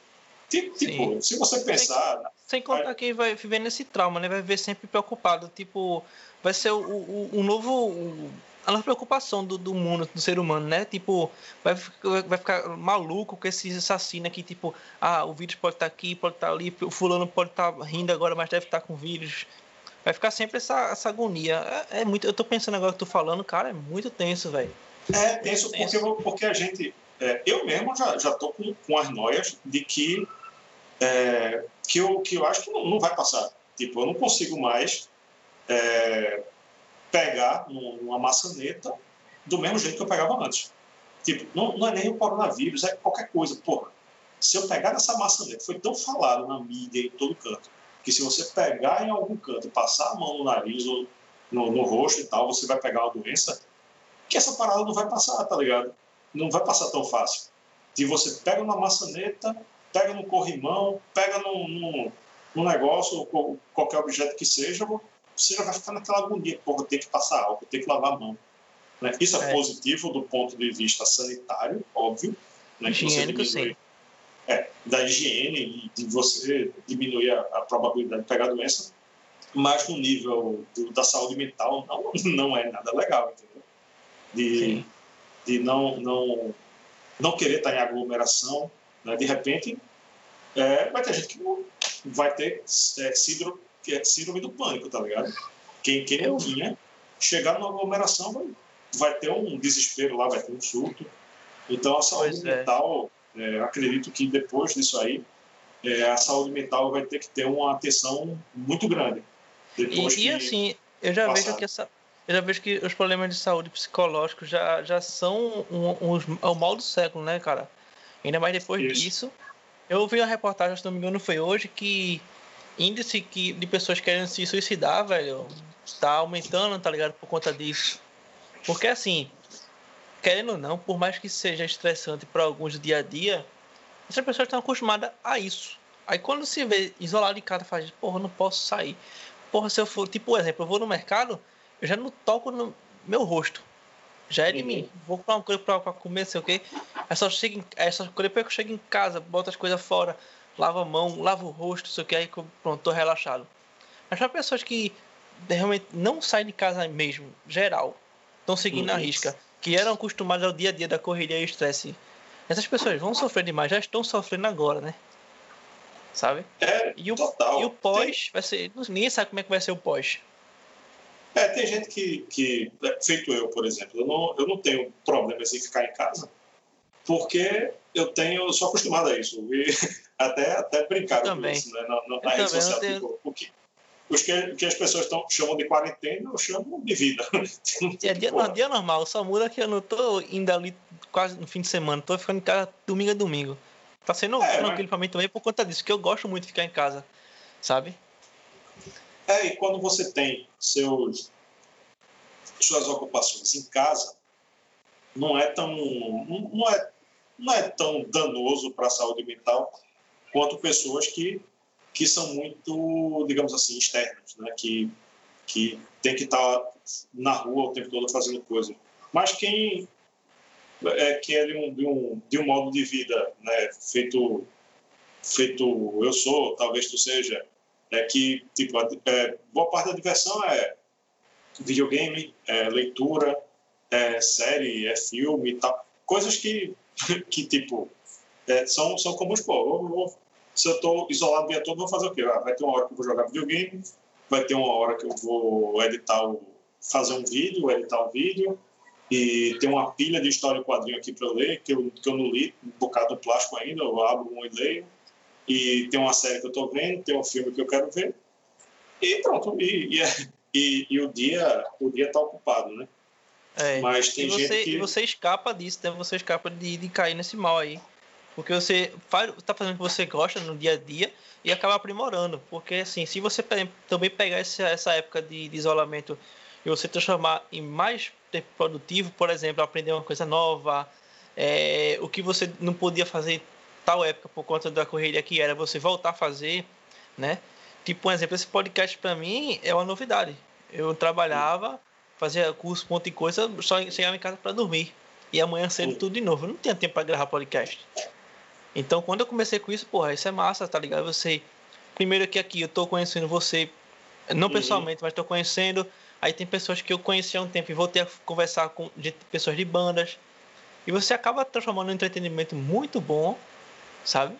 B: Tipo, tipo se você pensar.
A: Sem, sem contar vai... que vai viver nesse trauma, né? Vai viver sempre preocupado. Tipo, vai ser o, o, o novo. O, a nova preocupação do, do mundo, do ser humano, né? Tipo, vai, vai ficar maluco com esse assassino aqui, tipo, ah, o vírus pode estar tá aqui, pode estar tá ali, o fulano pode estar tá rindo agora, mas deve estar com vírus. Vai ficar sempre essa, essa agonia. É, é, muito. Eu tô pensando agora que tu falando, cara, é muito tenso, velho.
B: É tenso, tenso. Porque, porque a gente. É, eu mesmo já, já tô com, com as noias de que. É, que, eu, que eu acho que não, não vai passar. Tipo, eu não consigo mais é, pegar uma maçaneta do mesmo jeito que eu pegava antes. Tipo, não, não é nem o coronavírus, é qualquer coisa. Porra, se eu pegar essa maçaneta, foi tão falado na mídia em todo canto, que se você pegar em algum canto, passar a mão no nariz ou no, no rosto e tal, você vai pegar uma doença, que essa parada não vai passar, tá ligado? Não vai passar tão fácil. Se você pega uma maçaneta, pega no corrimão, pega num, num, num negócio, ou qualquer objeto que seja, você já vai ficar naquela agonia, porra, tem que passar álcool, tem que lavar a mão. Né? Isso é, é, positivo do ponto de vista sanitário, óbvio. Né?
A: Higiênico, sim.
B: É, da higiene e de você diminuir a, a, probabilidade de pegar a doença, mas no nível do, da saúde mental não, não é nada legal, entendeu? De, de não, não, não querer estar em aglomeração, né? de repente é, vai ter gente que não vai ter é, síndrome que é síndrome do pânico, tá ligado? Quem, quem não tinha, chegar numa aglomeração vai, vai ter um desespero lá, vai ter um surto. Então a saúde pois é. mental, é. É, acredito que depois disso aí, é, a saúde mental vai ter que ter uma atenção muito grande.
A: E, e assim, eu já passar. vejo que essa, eu já vejo que os problemas de saúde psicológicos já, já são um, um, um, o mal do século, né, cara? Ainda mais depois Isso. disso. Eu vi uma reportagem, se não me engano, foi hoje, que índice que, de pessoas querendo se suicidar, velho, tá aumentando, tá ligado? Por conta disso. Porque assim, querendo ou não, por mais que seja estressante para alguns do dia a dia, essas pessoas estão acostumadas a isso. Aí quando se vê isolado em casa, faz, porra, não posso sair. Porra, se eu for, tipo, por exemplo, eu vou no mercado, eu já não toco no meu rosto. Já é de uhum. mim. Vou comprar uma coisa pra, pra comer, sei o quê. É só, chego em, é só depois que eu chego em casa, boto as coisas fora lava a mão, lava o rosto, isso aqui, aí pronto, tô relaxado. Mas para pessoas que realmente não saem de casa mesmo, geral, estão seguindo a risca, que eram acostumadas ao dia a dia da correria e estresse, essas pessoas vão sofrer demais, já estão sofrendo agora, né? Sabe?
B: É,
A: e o,
B: total.
A: E o pós vai ser. Ninguém sabe como é que vai ser o pós.
B: É, tem gente que, que, é, feito eu, por exemplo, eu não, eu não tenho problemas em ficar em casa, porque eu tenho, eu sou acostumado a isso. E até, até brincar com isso, né? Na, na, rede social. Tipo, o que, os que, que as pessoas tão, chamam de quarentena, eu chamo de vida.
A: É dia, não, dia normal, só muda que eu não tô indo ali quase no fim de semana, tô ficando em casa domingo a domingo. Tá sendo é, tranquilo mas... pra mim também por conta disso, que eu gosto muito de ficar em casa, sabe?
B: É, e quando você tem seus, suas ocupações em casa, não é tão, não é, não é tão danoso para a saúde mental quanto pessoas que, que são muito, digamos assim, externas, né? que, que tem que estar tá na rua o tempo todo fazendo coisa. Mas quem é, que é de um, de um, de um modo de vida né? feito, feito eu sou, talvez tu seja, é que tipo, é, boa parte da diversão é videogame, é leitura, é série, é filme e tal. Coisas que, que tipo, é, são, são comuns. Pô, eu vou, se eu estou isolado o dia todo, vou fazer o quê? Ah, vai ter uma hora que eu vou jogar videogame, vai ter uma hora que eu vou editar o, fazer um vídeo, editar um vídeo, e tem uma pilha de história e quadrinho aqui para eu ler, que eu, que eu não li, um bocado do plástico ainda, eu abro um e leio e tem uma série que eu estou vendo, tem um filme que eu quero ver, e pronto, e, e, é, e, e o dia o dia está ocupado, né?
A: É, Mas tem e você, gente que... você escapa disso, né? Você escapa de, de cair nesse mal aí. Porque você faz, tá fazendo o que você gosta no dia a dia e acaba aprimorando. Porque, assim, se você também pegar essa, essa época de, de isolamento e você transformar em mais tempo produtivo, por exemplo, aprender uma coisa nova, é, o que você não podia fazer tal época por conta da correria que era você voltar a fazer, né? Tipo, um exemplo, esse podcast para mim é uma novidade. Eu trabalhava, fazia curso, um monte de coisa, só chegava em casa para dormir. E amanhã cedo tudo de novo. Eu não tinha tempo para gravar podcast. Então, quando eu comecei com isso, porra, isso é massa, tá ligado? Você. Primeiro que aqui eu tô conhecendo você, não uhum. pessoalmente, mas tô conhecendo. Aí tem pessoas que eu conheci há um tempo e voltei a conversar com pessoas de bandas. E você acaba transformando um entretenimento muito bom sabe?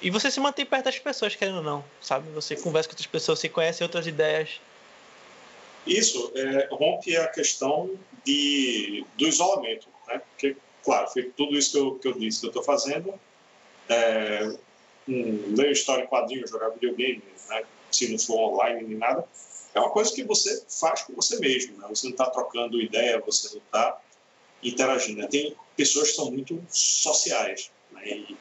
A: E você se mantém perto das pessoas, querendo ou não, sabe? Você conversa com outras pessoas, você conhece outras ideias.
B: Isso é, rompe a questão de, do isolamento, né? Porque, claro, tudo isso que eu, que eu disse que eu estou fazendo, é, um, ler história em quadrinhos, jogar videogame, né? se não for online nem nada, é uma coisa que você faz com você mesmo, né? Você não está trocando ideia, você não está interagindo. Né? Tem pessoas que são muito sociais, né? E,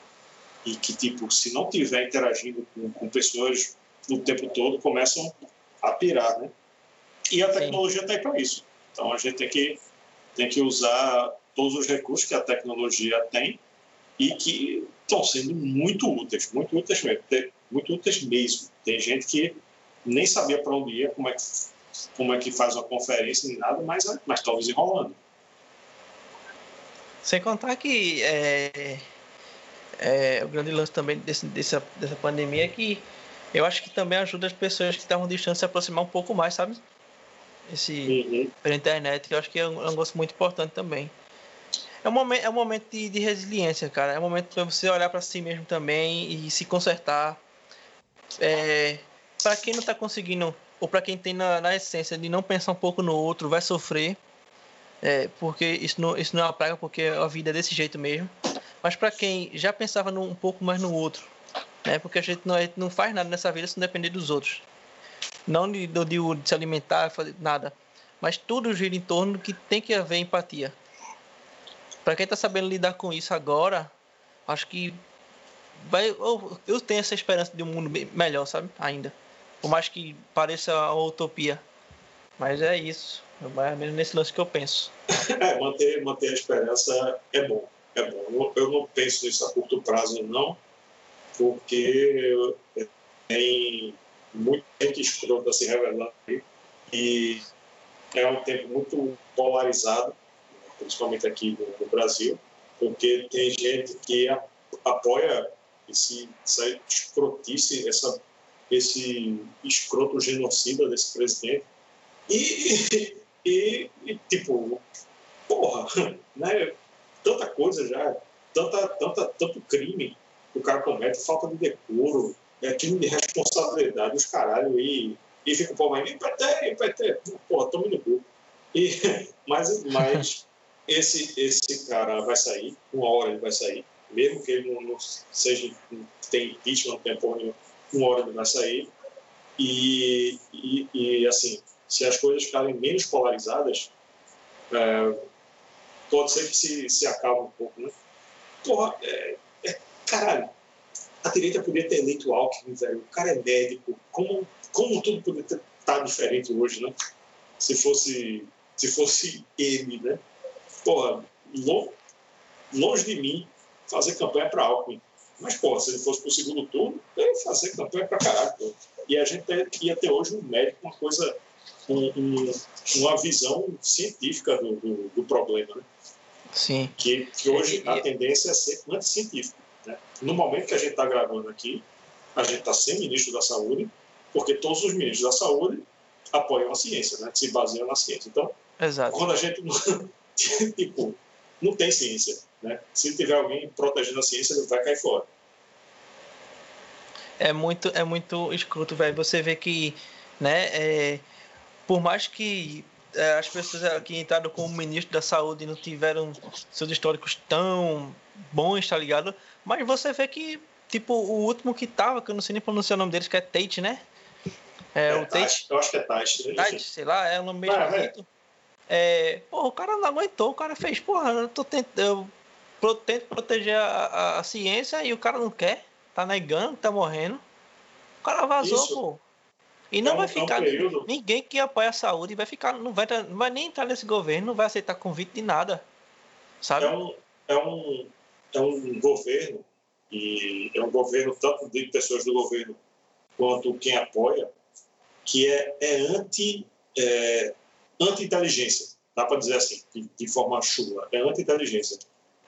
B: e que, tipo, se não tiver interagindo com, com pessoas o tempo todo, começam a pirar, né? E a tecnologia está aí para isso. Então, a gente tem que, tem que usar todos os recursos que a tecnologia tem e que estão sendo muito úteis, muito úteis mesmo, muito úteis mesmo. Tem gente que nem sabia para onde ia, como é que, como é que faz uma conferência nem nada, mas mas está desenrolando.
A: Sem contar que é, é, o grande lance também desse, dessa, dessa pandemia é que eu acho que também ajuda as pessoas que estavam distantes a se aproximar um pouco mais, sabe? Esse, uhum. Pela internet, eu acho que é um, é um gosto muito importante também. É um momento, é um momento de, de resiliência, cara. É um momento para você olhar para si mesmo também e se consertar. É, para quem não está conseguindo, ou para quem tem na, na, essência de não pensar um pouco no outro, vai sofrer. É, porque isso não, isso não é uma praga, porque a vida é desse jeito mesmo. Mas para quem já pensava no, um pouco mais no outro, né? Porque a gente não, a gente não faz nada nessa vida se não depender dos outros. Não de, de, de se alimentar, fazer nada. Mas tudo gira em torno que tem que haver empatia. Para quem está sabendo lidar com isso agora, acho que vai, eu, eu tenho essa esperança de um mundo melhor, sabe? Ainda. Por mais que pareça uma utopia. Mas é isso. É mais menos nesse lance que eu penso.
B: É, manter, manter a esperança é bom é bom. Eu não penso nisso a curto prazo, não, porque tem muita gente escrota se revelando aí e é um tempo muito polarizado, principalmente aqui no, Brasil, porque tem gente que apoia esse, essa escrotice, essa, esse escroto genocida desse presidente e, e, e tipo, porra, né? tanta coisa já, tanta, tanta, tanto crime que o cara comete, falta de decoro, é crime de responsabilidade, os caralho, e, E fica o povo aí, PT, PT, porra, tome no cu. E, mas, mas esse, esse cara vai sair, uma hora ele vai sair, mesmo que ele não, não seja, tem impeachment, não tem porra nenhuma, uma hora ele vai sair. E, e, e, assim, se as coisas ficarem menos polarizadas, é, pode ser que se, se acabe um pouco, né? Porra, é, é, caralho, a direita podia ter eleito Alckmin, velho. O cara é médico. Como, como tudo poderia estar tá diferente hoje, né? Se fosse, se fosse ele, né? Porra, longe, de mim fazer campanha para Alckmin. Mas, porra, se ele fosse para o segundo turno, eu ia fazer campanha para caralho. Pô. E a gente ia ter hoje um médico, uma coisa, um, um, uma visão científica do, do, do problema, né?
A: Sim.
B: Que, que hoje a tendência é ser anticientífica. Né? No momento que a gente está gravando aqui, a gente está sem ministro da Saúde, porque todos os ministros da Saúde apoiam a ciência, né? se baseiam na ciência. Então,
A: Exato.
B: quando a gente tipo, não tem ciência, né? se tiver alguém protegendo a ciência, ele vai cair fora.
A: É muito, é muito escroto, velho. Você vê que, né, é, por mais que é, as pessoas que entraram como ministro da saúde não tiveram seus históricos tão bons, tá ligado? Mas você vê que, tipo, o último que tava, que eu não sei nem pronunciar o nome deles, que é Tate, né?
B: É, é o Tate. Eu acho que é Tate.
A: Né? Tate, sei lá, é o nome meio ah, é. Porra, o cara não aguentou, o cara fez, porra, eu, tô tent... eu tento proteger a, a, a, ciência e o cara não quer, tá negando, tá morrendo. O cara vazou, Isso. pô. E não é um, vai ficar. É um. Ninguém que apoia a saúde vai ficar. Não vai, não vai nem entrar nesse governo, não vai aceitar convite de nada. Sabe?
B: É um, é um, é um governo, e é um governo tanto de pessoas do governo quanto quem apoia, que é, é anti. É, anti-inteligência, dá para dizer assim, de, de forma chula, é anti-inteligência.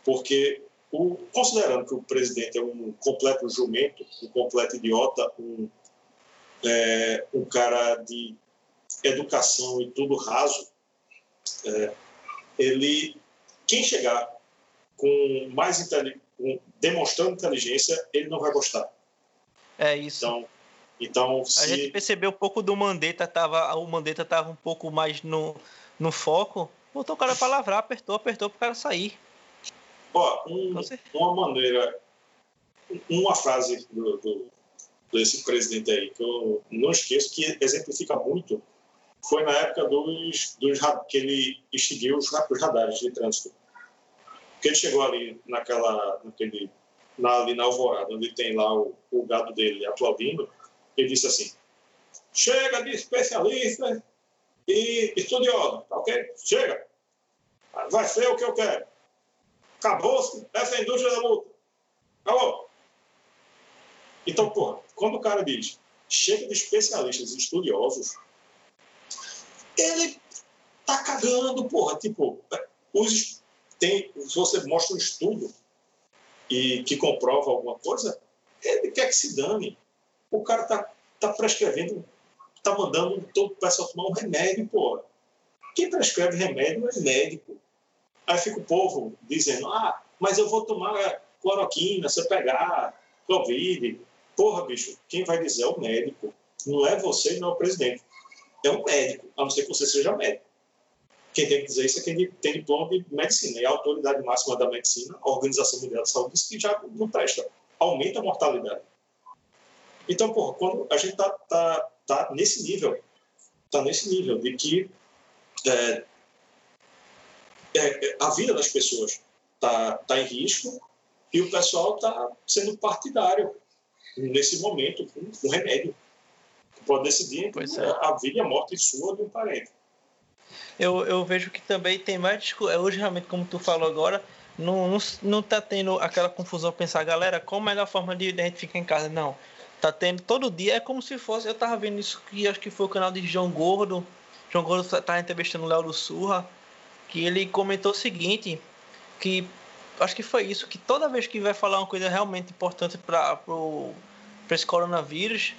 B: Porque, o, considerando que o presidente é um completo jumento, um completo idiota, um é, um cara de educação e tudo raso, é, ele, quem chegar com mais com, demonstrando inteligência, ele não vai gostar.
A: É isso.
B: Então, então se...
A: a gente percebeu um pouco do Mandetta tava, o Mandetta tava um pouco mais no, no foco, botou o cara para lavrar, apertou, apertou para o cara sair.
B: Ó, um, uma maneira, uma frase do, do, desse presidente aí, que eu não esqueço, que exemplifica muito, foi na época dos, dos que ele extinguiu os, os radares de trânsito. Porque ele chegou ali naquela, naquele, na, ali na Alvorada, onde tem lá o, o gado dele aplaudindo, ele disse assim, chega de especialista e estudioso, tá ok? Chega. Vai ser o que eu quero. Acabou-se essa indústria da luta. Acabou. Então, porra, quando o cara diz chega de especialistas e estudiosos, ele tá cagando, porra. Tipo, os, tem, se você mostra um estudo e que comprova alguma coisa, ele quer que se dane. O cara tá, tá prescrevendo, tá mandando todo o pessoal tomar um remédio, porra. Quem prescreve remédio é médico. Aí fica o povo dizendo, ah, mas eu vou tomar cloroquina se eu pegar Covid. Porra, bicho, quem vai dizer é o médico. Não é você não é o presidente. É o médico, a não ser que você seja médico. Quem tem que dizer isso é quem tem diploma de medicina. E a autoridade máxima da medicina, a Organização Mundial da Saúde, diz que já não presta. Aumenta a mortalidade. Então, porra, quando a gente está tá, tá nesse nível, está nesse nível de que é, é, a vida das pessoas está tá em risco e o pessoal está sendo partidário nesse momento, com um remédio. Pode decidir é. a vida e a morte sua de um parente.
A: Eu, eu vejo que também tem mais. É, hoje, realmente, como tu falou agora, não, não, não tá tendo aquela confusão pensar, galera, qual a melhor forma de, de a gente ficar em casa? Não. Tá tendo todo dia, é como se fosse. Eu tava vendo isso que acho que foi o canal de João Gordo. João Gordo tá, tá entrevistando o Léo do Surra. Que ele comentou o seguinte: que acho que foi isso, que toda vez que vai falar uma coisa realmente importante para esse coronavírus,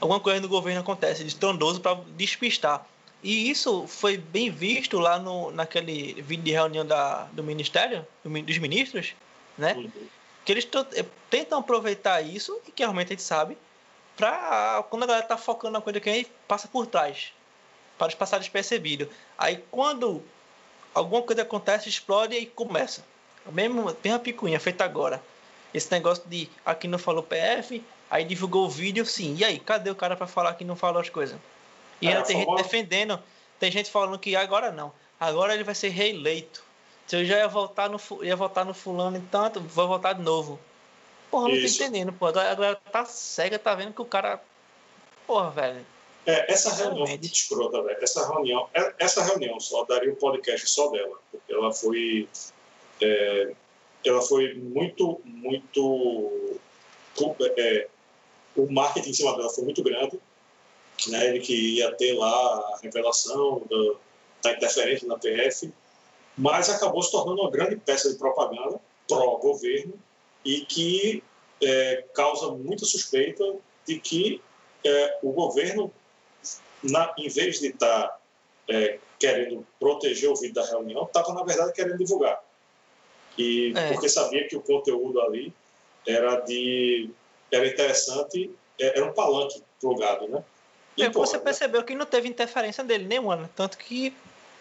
A: alguma coisa no governo acontece, de estrondoso para despistar. E isso foi bem visto lá no, naquele vídeo de reunião da, do Ministério, dos ministros, né? Uhum. Que eles tentam aproveitar isso, e que realmente a gente sabe, pra quando a galera tá focando na coisa que aí passa por trás. Para passar despercebido. Aí quando alguma coisa acontece, explode e começa. A mesma, mesma picuinha feita agora. Esse negócio de aqui não falou PF, aí divulgou o vídeo, sim. E aí, cadê o cara para falar que não falou as coisas? E ainda tem gente defendendo, tem gente falando que agora não. Agora ele vai ser reeleito. Se eu já ia voltar no, ia votar no fulano e tanto, vou votar de novo. Porra, não Isso. tô entendendo, pô. Agora tá cega, tá vendo que o cara. Porra, velho.
B: É, essa reunião foi muito escrota, velho. Essa reunião, é, essa reunião só daria um podcast só dela. Porque ela foi. É, ela foi muito, muito. É, o marketing em cima dela foi muito grande. Né, ele que ia ter lá a revelação da, da interferência na PF, mas acabou se tornando uma grande peça de propaganda pró-governo e que é, causa muita suspeita de que é, o governo, na, em vez de estar tá, é, querendo proteger o vídeo da reunião, estava, na verdade, querendo divulgar. E é. porque sabia que o conteúdo ali era de era interessante, é, era um palanque plugado, né?
A: E, é, você percebeu que não teve interferência dele nenhuma, né? Tanto que,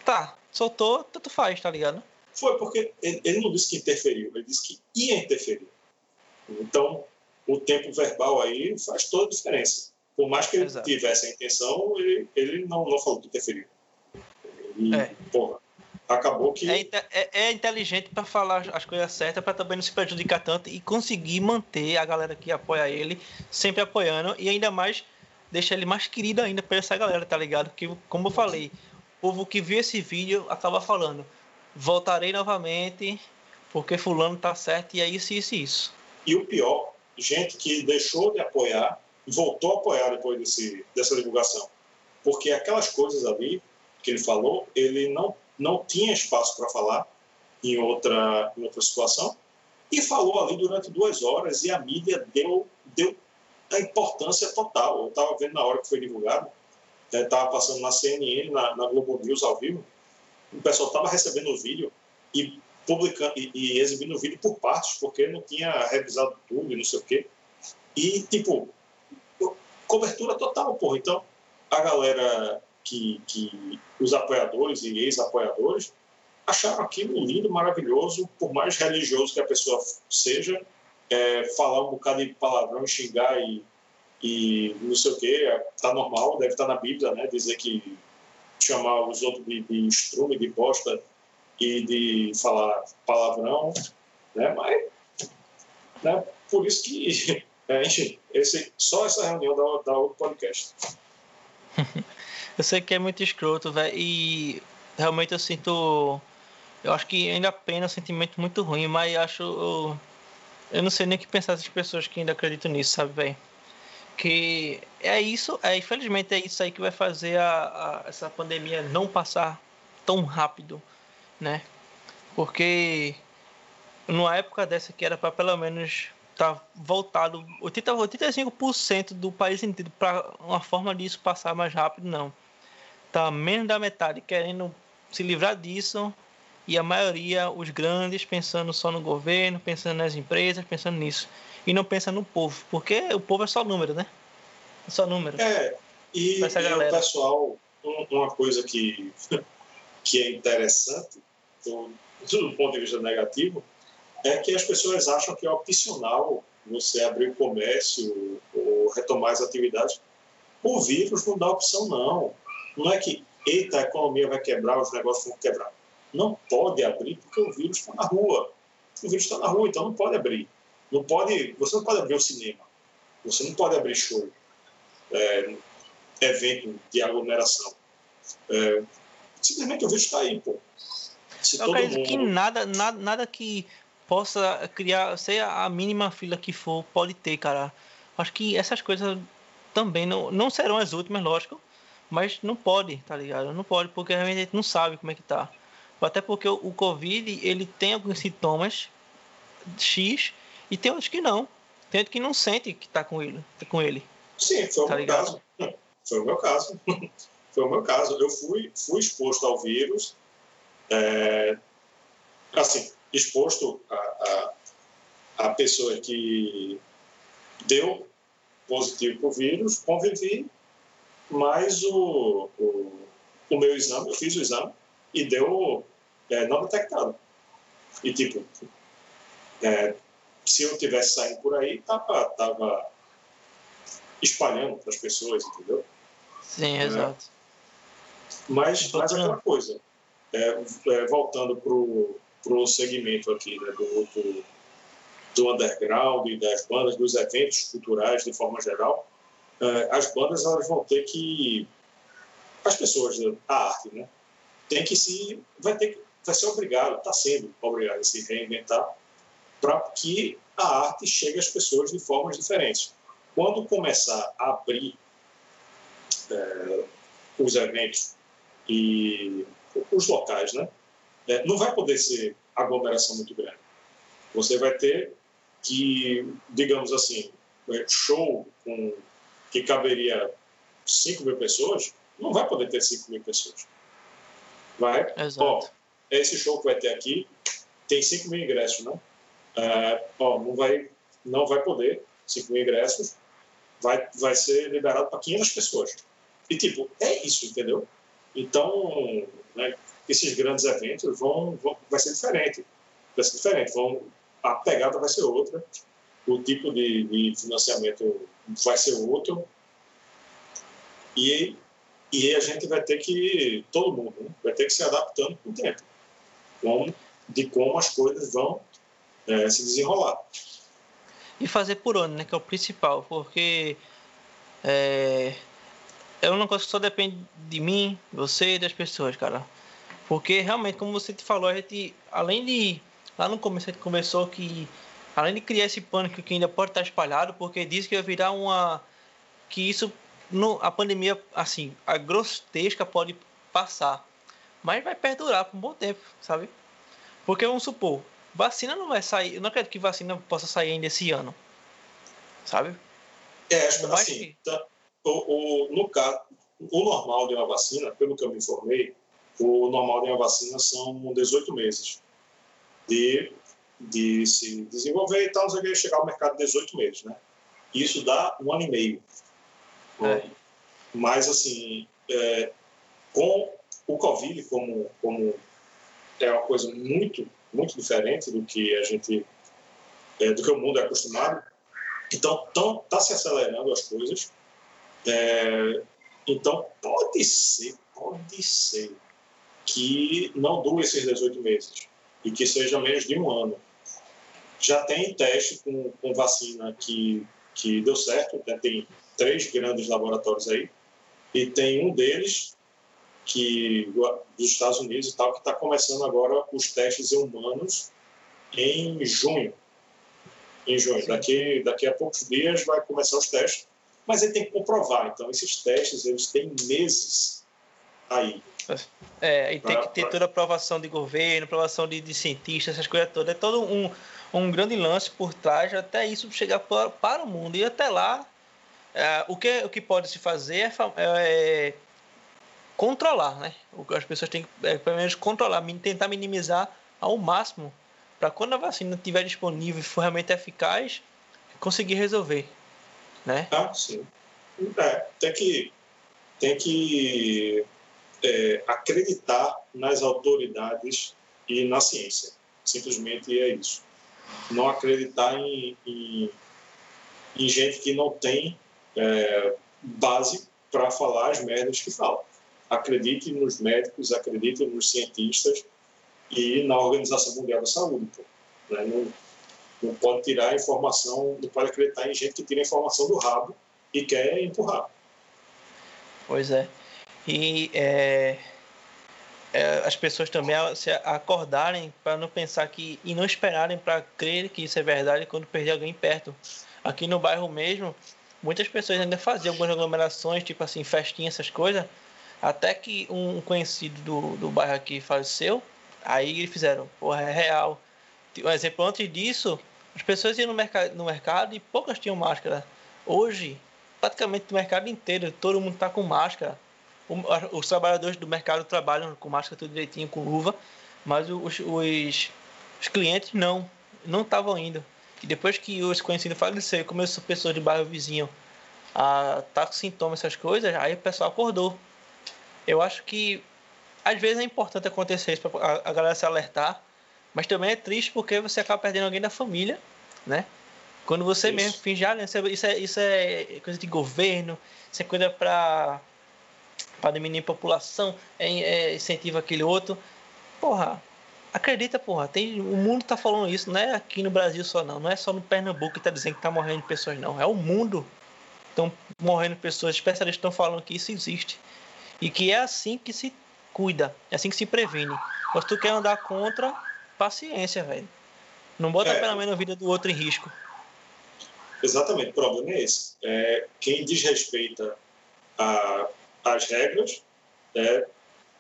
A: tá, soltou, tanto faz, tá ligado?
B: Foi porque ele, ele não disse que interferiu, ele disse que ia interferir. Então, o tempo verbal aí faz toda a diferença. Por mais que ele Exato. tivesse a intenção, ele, ele não, não falou que interferiu. E, é. porra, acabou que.
A: É, é, é inteligente para falar as coisas certas, para também não se prejudicar tanto e conseguir manter a galera que apoia ele sempre apoiando e ainda mais deixa ele mais querido ainda para essa galera, tá ligado? Que, como eu falei, povo que viu esse vídeo acaba falando: voltarei novamente porque Fulano tá certo e é isso, isso e isso.
B: E o pior, gente que deixou de apoiar voltou a apoiar depois desse, dessa divulgação. Porque aquelas coisas ali que ele falou, ele não, não tinha espaço para falar em outra, em outra situação. E falou ali durante duas horas e a mídia deu, deu a importância total. Eu estava vendo na hora que foi divulgado, estava passando na CNN, na, na Globo News ao vivo, o pessoal estava recebendo o vídeo e publicando e, e, exibindo o vídeo por partes, porque não tinha revisado tudo e não sei o quê. E, tipo, cobertura total, porra. Então, a galera que, que os apoiadores e ex-apoiadores acharam aquilo lindo, maravilhoso, por mais religioso que a pessoa seja, é, falar um bocado de palavrão, xingar e, e não sei o quê, tá normal, deve estar tá na Bíblia, né? Dizer que chamar os outros de, de estrume, de bosta e de falar palavrão, né? Mas, né? Por isso que, é, enfim, esse, só essa reunião dá, dá outro podcast.
A: eu sei que é muito escroto, velho, e realmente eu sinto, eu acho que ainda pena, um sentimento muito ruim, mas acho, eu, eu não sei nem o que pensar das pessoas que ainda acreditam nisso, sabe, velho? Que é isso, é infelizmente é isso aí que vai fazer a, a, essa pandemia não passar tão rápido, né? Porque numa época dessa que era para pelo menos estar tá voltado 80, 85% do país inteiro para uma forma disso passar mais rápido, não. Tá menos da metade querendo se livrar disso e a maioria, os grandes, pensando só no governo, pensando nas empresas, pensando nisso. E não pensa no povo, porque o povo é só número, né? É só número.
B: É, e, e o pessoal, uma coisa que, que é interessante do, do ponto de vista negativo, é que as pessoas acham que é opcional você abrir o comércio ou retomar as atividades. O vírus não dá opção, não. Não é que, eita, a economia vai quebrar, os negócios vão quebrar. Não pode abrir porque o vírus está na rua. O vírus está na rua, então não pode abrir. Não pode, você não pode abrir o cinema. Você não pode abrir show. É, evento de aglomeração. É, simplesmente o vírus está aí, pô.
A: Se eu acredito mundo... que nada, nada, nada que possa criar, seja a mínima fila que for, pode ter, cara. Acho que essas coisas também não, não serão as últimas, lógico, mas não pode, tá ligado? Não pode, porque realmente a gente não sabe como é que tá. Até porque o, Covid, ele tem alguns sintomas X e tem outros que não. Tem outros que não sente que tá com ele. Tá com ele.
B: Sim, foi tá o meu caso. Foi o meu caso. foi o meu caso. Eu fui, fui exposto ao vírus, é, assim, exposto a, a, a pessoa que deu positivo para o vírus, convivi, mas o, o, o, meu exame, eu fiz o exame e deu é, não detectado. E tipo, é, se eu tivesse saindo por aí, tava, tava espalhando para as pessoas, entendeu?
A: Sim, é, exato.
B: Mas, mas aquela coisa, é, é, voltando para o segmento aqui né, do, do, do underground, das bandas, dos eventos culturais de forma geral, é, as bandas elas vão ter que as pessoas a arte, né, tem que se vai ter vai ser obrigado, está sendo obrigado a se reinventar para que a arte chegue às pessoas de formas diferentes. Quando começar a abrir é, os eventos e os locais, né, é, não vai poder ser aglomeração muito grande. Você vai ter que, digamos assim, é, show com, que caberia 5 mil pessoas, não vai poder ter 5 mil pessoas. Vai?
A: Exato. Ó,
B: esse show que vai ter aqui tem 5 mil ingressos, né? É, ó, não vai, não vai poder, 5 mil ingressos, vai, vai ser liberado para 500 pessoas. E, tipo, é isso, entendeu? Então, né, esses grandes eventos vão, vão, vai ser diferente. Vai ser diferente. Vão, a pegada vai ser outra, o tipo de, de financiamento vai ser outro. E, e a gente vai ter que, todo mundo, né, vai ter que se adaptando com o tempo, com, de como as coisas vão é, se desenrolar.
A: E fazer por onde, né, que é o principal, porque é, é uma coisa que só depende de mim, você e das pessoas, cara. Porque realmente, como você te falou, a gente, além de. Lá no começo a gente conversou que. Além de criar esse pânico que ainda pode estar espalhado, porque diz que vai virar uma. Que isso. No, a pandemia, assim, a grotesca pode passar. Mas vai perdurar por um bom tempo, sabe? Porque vamos supor, vacina não vai sair. Eu não acredito que vacina possa sair ainda esse ano. Sabe?
B: É, acho que assim, tá, o, o, no caso, o normal de uma vacina, pelo que eu me informei, o normal de uma vacina são 18 meses de, de se desenvolver e tal, não sei chegar ao mercado 18 meses, né? Isso dá um ano e meio. É. Mas, assim, é, com o Covid, como, como é uma coisa muito, muito diferente do que a gente, é, do que o mundo é acostumado, então está se acelerando as coisas. É, então, pode ser, pode ser que não dure esses 18 meses e que seja menos de um ano. Já tem teste com, com vacina que, que deu certo, né? tem três grandes laboratórios aí, e tem um deles que dos Estados Unidos e tal que está começando agora os testes em humanos em junho. Em junho, daqui daqui a poucos dias vai começar os testes, mas ele tem que comprovar. Então esses testes eles têm meses aí.
A: É, e tem que ter toda a aprovação de governo, aprovação de, de cientistas, essas coisas todas. É todo um, um grande lance por trás até isso chegar para, para o mundo. E até lá, é, o, que, o que pode se fazer é, é controlar, né? As pessoas têm que, é, pelo menos, controlar, tentar minimizar ao máximo para quando a vacina estiver disponível e for realmente eficaz, conseguir resolver, né?
B: Ah, sim. É, tem que, tem que é, acreditar nas autoridades e na ciência. Simplesmente é isso. Não acreditar em, em, em gente que não tem é, base para falar as merdas que fala. Acredite nos médicos, acredite nos cientistas e na Organização Mundial da Saúde. Pô. Né? Não, não pode tirar informação, não pode acreditar em gente que tira informação do rabo e quer empurrar.
A: Pois é e é, é, as pessoas também se acordarem para não pensar que e não esperarem para crer que isso é verdade quando perder alguém perto. Aqui no bairro mesmo, muitas pessoas ainda faziam algumas aglomerações, tipo assim, festinhas, essas coisas, até que um conhecido do, do bairro aqui faleceu, aí eles fizeram, porra, é real. Um exemplo, antes disso, as pessoas iam no mercado, no mercado e poucas tinham máscara. Hoje, praticamente no mercado inteiro, todo mundo está com máscara os trabalhadores do mercado trabalham com máscara tudo direitinho, com luva, mas os, os, os clientes não, não estavam indo. E depois que os conhecidos faleceram, começou pessoas de bairro vizinho a tá com sintomas, essas coisas, aí o pessoal acordou. Eu acho que às vezes é importante acontecer isso para a galera se alertar, mas também é triste porque você acaba perdendo alguém da família, né? Quando você isso. mesmo finge, ah, isso é, isso é coisa de governo, isso é coisa para diminuir a população, é, é, incentiva aquele outro. Porra, acredita, porra, tem, o mundo tá falando isso, não é aqui no Brasil só não, não é só no Pernambuco que tá dizendo que tá morrendo pessoas não, é o mundo. Estão morrendo pessoas, especialistas estão falando que isso existe. E que é assim que se cuida, é assim que se previne. Mas tu quer andar contra, paciência, velho. Não bota é. pelo menos a vida do outro em risco.
B: Exatamente, o problema é esse. É, quem desrespeita a, as regras é,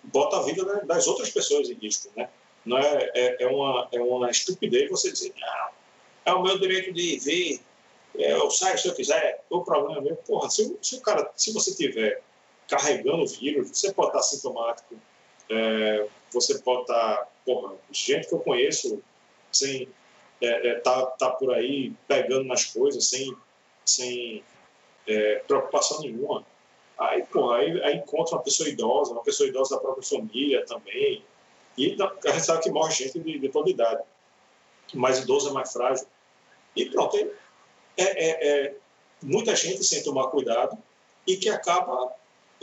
B: bota a vida das outras pessoas em risco, né? Não é, é, é, uma, é uma estupidez você dizer, não, é o meu direito de vir, é, eu saio se eu quiser, o problema é meu. Porra, se, se, o cara, se você tiver carregando o vírus, você pode estar sintomático, é, você pode estar, porra, gente que eu conheço sem é, é, tá, tá por aí pegando nas coisas sem, sem é, preocupação nenhuma. Aí, porra, aí, aí encontra uma pessoa idosa, uma pessoa idosa da própria família também, e a gente sabe que morre gente de, de toda idade. Mais idoso é mais frágil. E pronto, é, é, é muita gente sem tomar cuidado e que acaba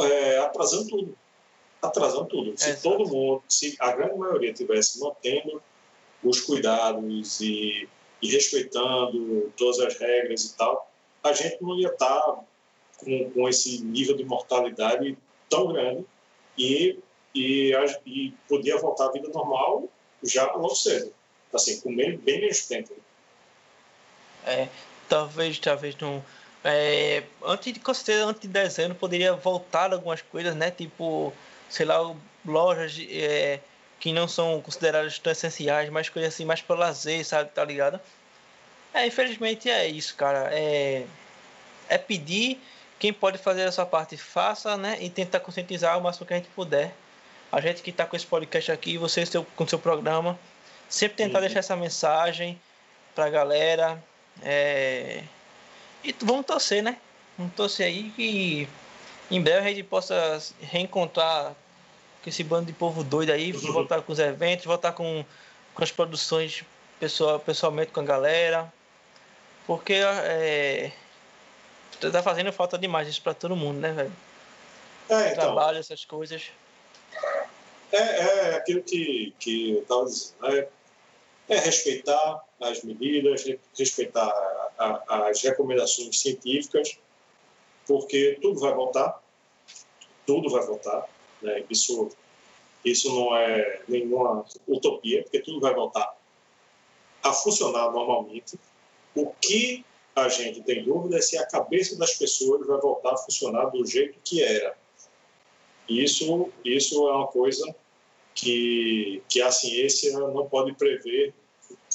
B: é, atrasando tudo. Atrasando tudo. Se todo mundo, se a grande maioria tivesse mantendo os cuidados e, e, respeitando todas as regras e tal, a gente não ia estar com, com esse nível de mortalidade tão grande e e, e podia voltar à vida normal já logo cedo, assim, com bem, bem menos tempo.
A: É, talvez, talvez não. É, antes de com certeza, antes de dezembro poderia voltar algumas coisas, né? Tipo, sei lá, lojas é, que não são consideradas tão essenciais, mas coisas assim, mais para lazer, sabe? Tá ligado? É, infelizmente é isso, cara. É, é pedir, quem pode fazer a sua parte, faça, né? E tentar conscientizar o máximo que a gente puder a gente que está com esse podcast aqui, você seu, com seu programa, sempre tentar uhum. deixar essa mensagem para a galera. É... E vamos torcer, né? Vamos torcer aí que em breve a gente possa reencontrar com esse bando de povo doido aí, uhum. voltar com os eventos, voltar com, com as produções pessoal, pessoalmente com a galera. Porque é, tá fazendo falta demais isso para todo mundo, né, velho? É, então, Trabalho, essas coisas.
B: É, é aquilo que, que eu estava dizendo. É, é, respeitar as medidas, respeitar a, as recomendações científicas, porque tudo vai voltar, tudo vai voltar. Né? Isso, isso não é nenhuma utopia, porque tudo vai voltar a funcionar normalmente. O que a gente tem dúvida é se a cabeça das pessoas vai voltar a funcionar do jeito que era. Isso, isso é uma coisa que, que a ciência não pode prever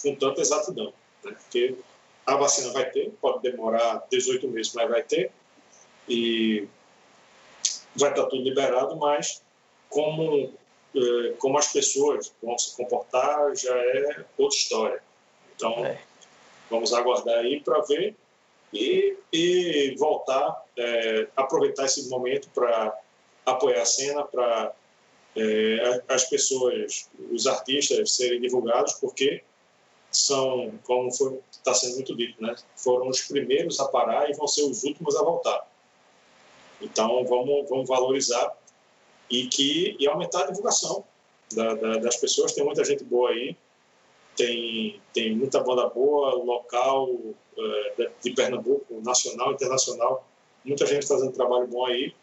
B: com tanta exatidão. Né? Porque a vacina vai ter, pode demorar 18 meses, mas vai ter, e vai estar tudo liberado, mas como, eh, como as pessoas vão se comportar já é outra história. Então, é. vamos aguardar aí para ver e, e voltar, é, aproveitar esse momento para apoiar a cena, para é, as pessoas, os artistas serem divulgados, porque são, como está sendo muito dito, né, foram os primeiros a parar e vão ser os últimos a voltar. Então, vamos, vamos valorizar e, que, e aumentar a divulgação da, da, das pessoas. Tem muita gente boa aí, tem, tem muita banda boa, local, é, de Pernambuco, nacional, internacional, muita gente fazendo trabalho bom aí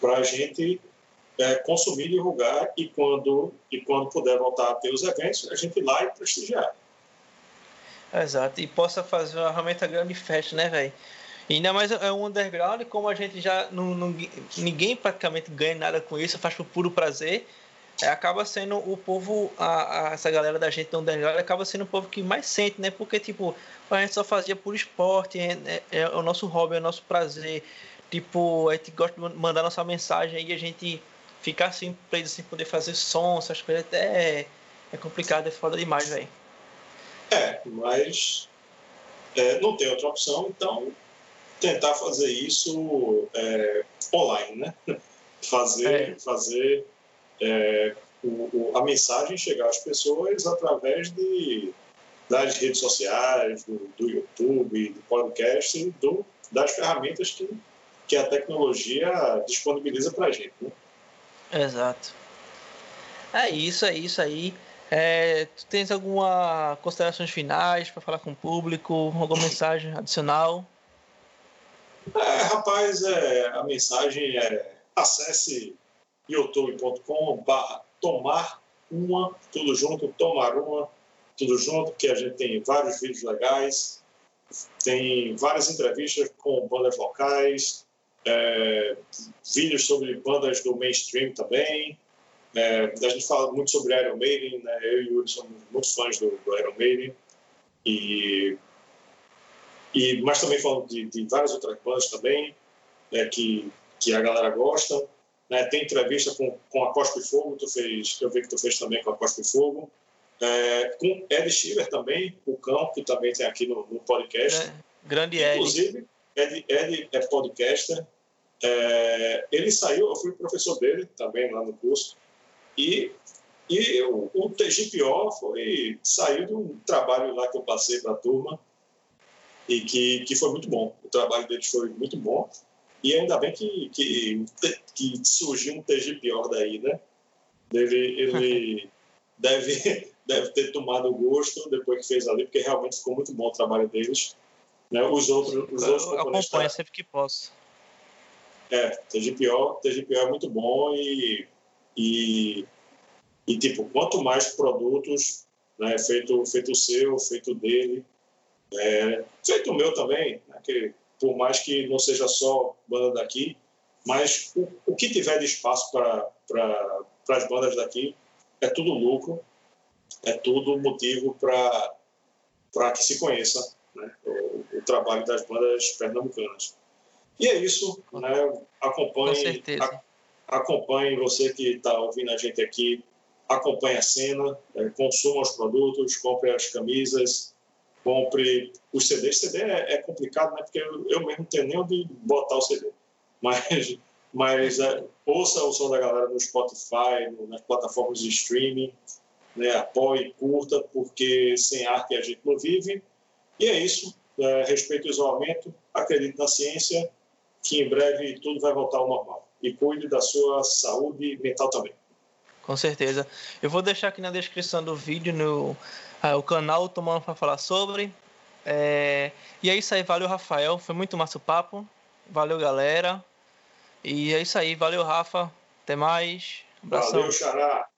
B: para a gente é, consumir, divulgar e quando, e quando puder voltar a ter os eventos, a gente ir lá e prestigiar.
A: Exato, e possa fazer uma realmente grande festa, né, velho? Ainda mais é um underground, como a gente já não, não, ninguém praticamente ganha nada com isso, faz por puro prazer. É, acaba sendo o povo, a, a, essa galera da gente do underground acaba sendo o povo que mais sente, né? Porque, tipo, a gente só fazia por esporte, é, é, é o nosso hobby, é o nosso prazer. Tipo, a gente gosta de mandar nossa mensagem e a gente ficar assim, preso sem poder fazer som, essas coisas, até é, é complicado, é foda demais, velho.
B: É, mas é, não tem outra opção, então tentar fazer isso é, online, né? Fazer, é. fazer é, o, o, a mensagem chegar às pessoas através de, das redes sociais, do, do YouTube, do podcast, do, das ferramentas que, que a tecnologia disponibiliza para a gente. Né?
A: Exato. É isso, é isso aí. É, tu tens alguma considerações finais para falar com o público? Alguma mensagem adicional?
B: É, rapaz, é, a mensagem é acesse youtube.com barra tomar uma, tudo junto, tomar uma, tudo junto, que a gente tem vários vídeos legais, tem várias entrevistas com bandas locais, é, vídeos sobre bandas do mainstream também. É, a gente fala muito sobre Iron Maiden, né? eu e o Yuri somos muito fãs do, do Iron Maiden. E e, mas também falando de, de várias outras bandas também, né, que, que a galera gosta. Né, tem entrevista com, com a Cospe Fogo, tu fez, eu vi que tu fez também com a Cospe Fogo. É, com Ed Schiller também, o Cão, que também tem aqui no, no podcast. É,
A: grande Ed.
B: Inclusive, Ed, Ed é podcaster. É, ele saiu, eu fui professor dele também lá no curso. E, e o, o TGPO foi, saiu de um trabalho lá que eu passei para a turma e que, que foi muito bom. O trabalho deles foi muito bom. E ainda bem que, que, que surgiu um TG pior daí, né? Ele, ele deve, deve ter tomado gosto depois que fez ali, porque realmente ficou muito bom o trabalho deles. Né? Os outros, os outros
A: Eu acompanho sempre que posso.
B: É, TGPO, TGPO é muito bom e, e, e tipo, quanto mais produtos, né, feito, feito seu, feito dele, é, feito meu também, né, que por mais que não seja só banda daqui, mas o, o que tiver de espaço para pra, as bandas daqui é tudo lucro, é tudo motivo para que se conheça né, o, o, trabalho das bandas pernambucanas. E é isso, né? acompanhe, a, acompanhe você que está ouvindo a gente aqui, acompanhe a cena, é, consuma os produtos, compre as camisas, compre os CDs. CD é, é complicado, né? Porque eu, eu mesmo não tenho nem onde botar o CD. Mas, mas é, ouça o som da galera no Spotify, no, nas plataformas de streaming, né? apoie, curta, porque sem arte a gente não vive. E é isso. É, respeito o isolamento, acredite na ciência, que em breve tudo vai voltar ao normal. E cuide da sua saúde mental também.
A: Com certeza. Eu vou deixar aqui na descrição do vídeo no ah, o canal Tomando para falar sobre. É... E é isso aí, valeu Rafael, foi muito massa o papo. Valeu galera. E é isso aí, valeu Rafa. Até mais.
B: Abração. Valeu, Xará.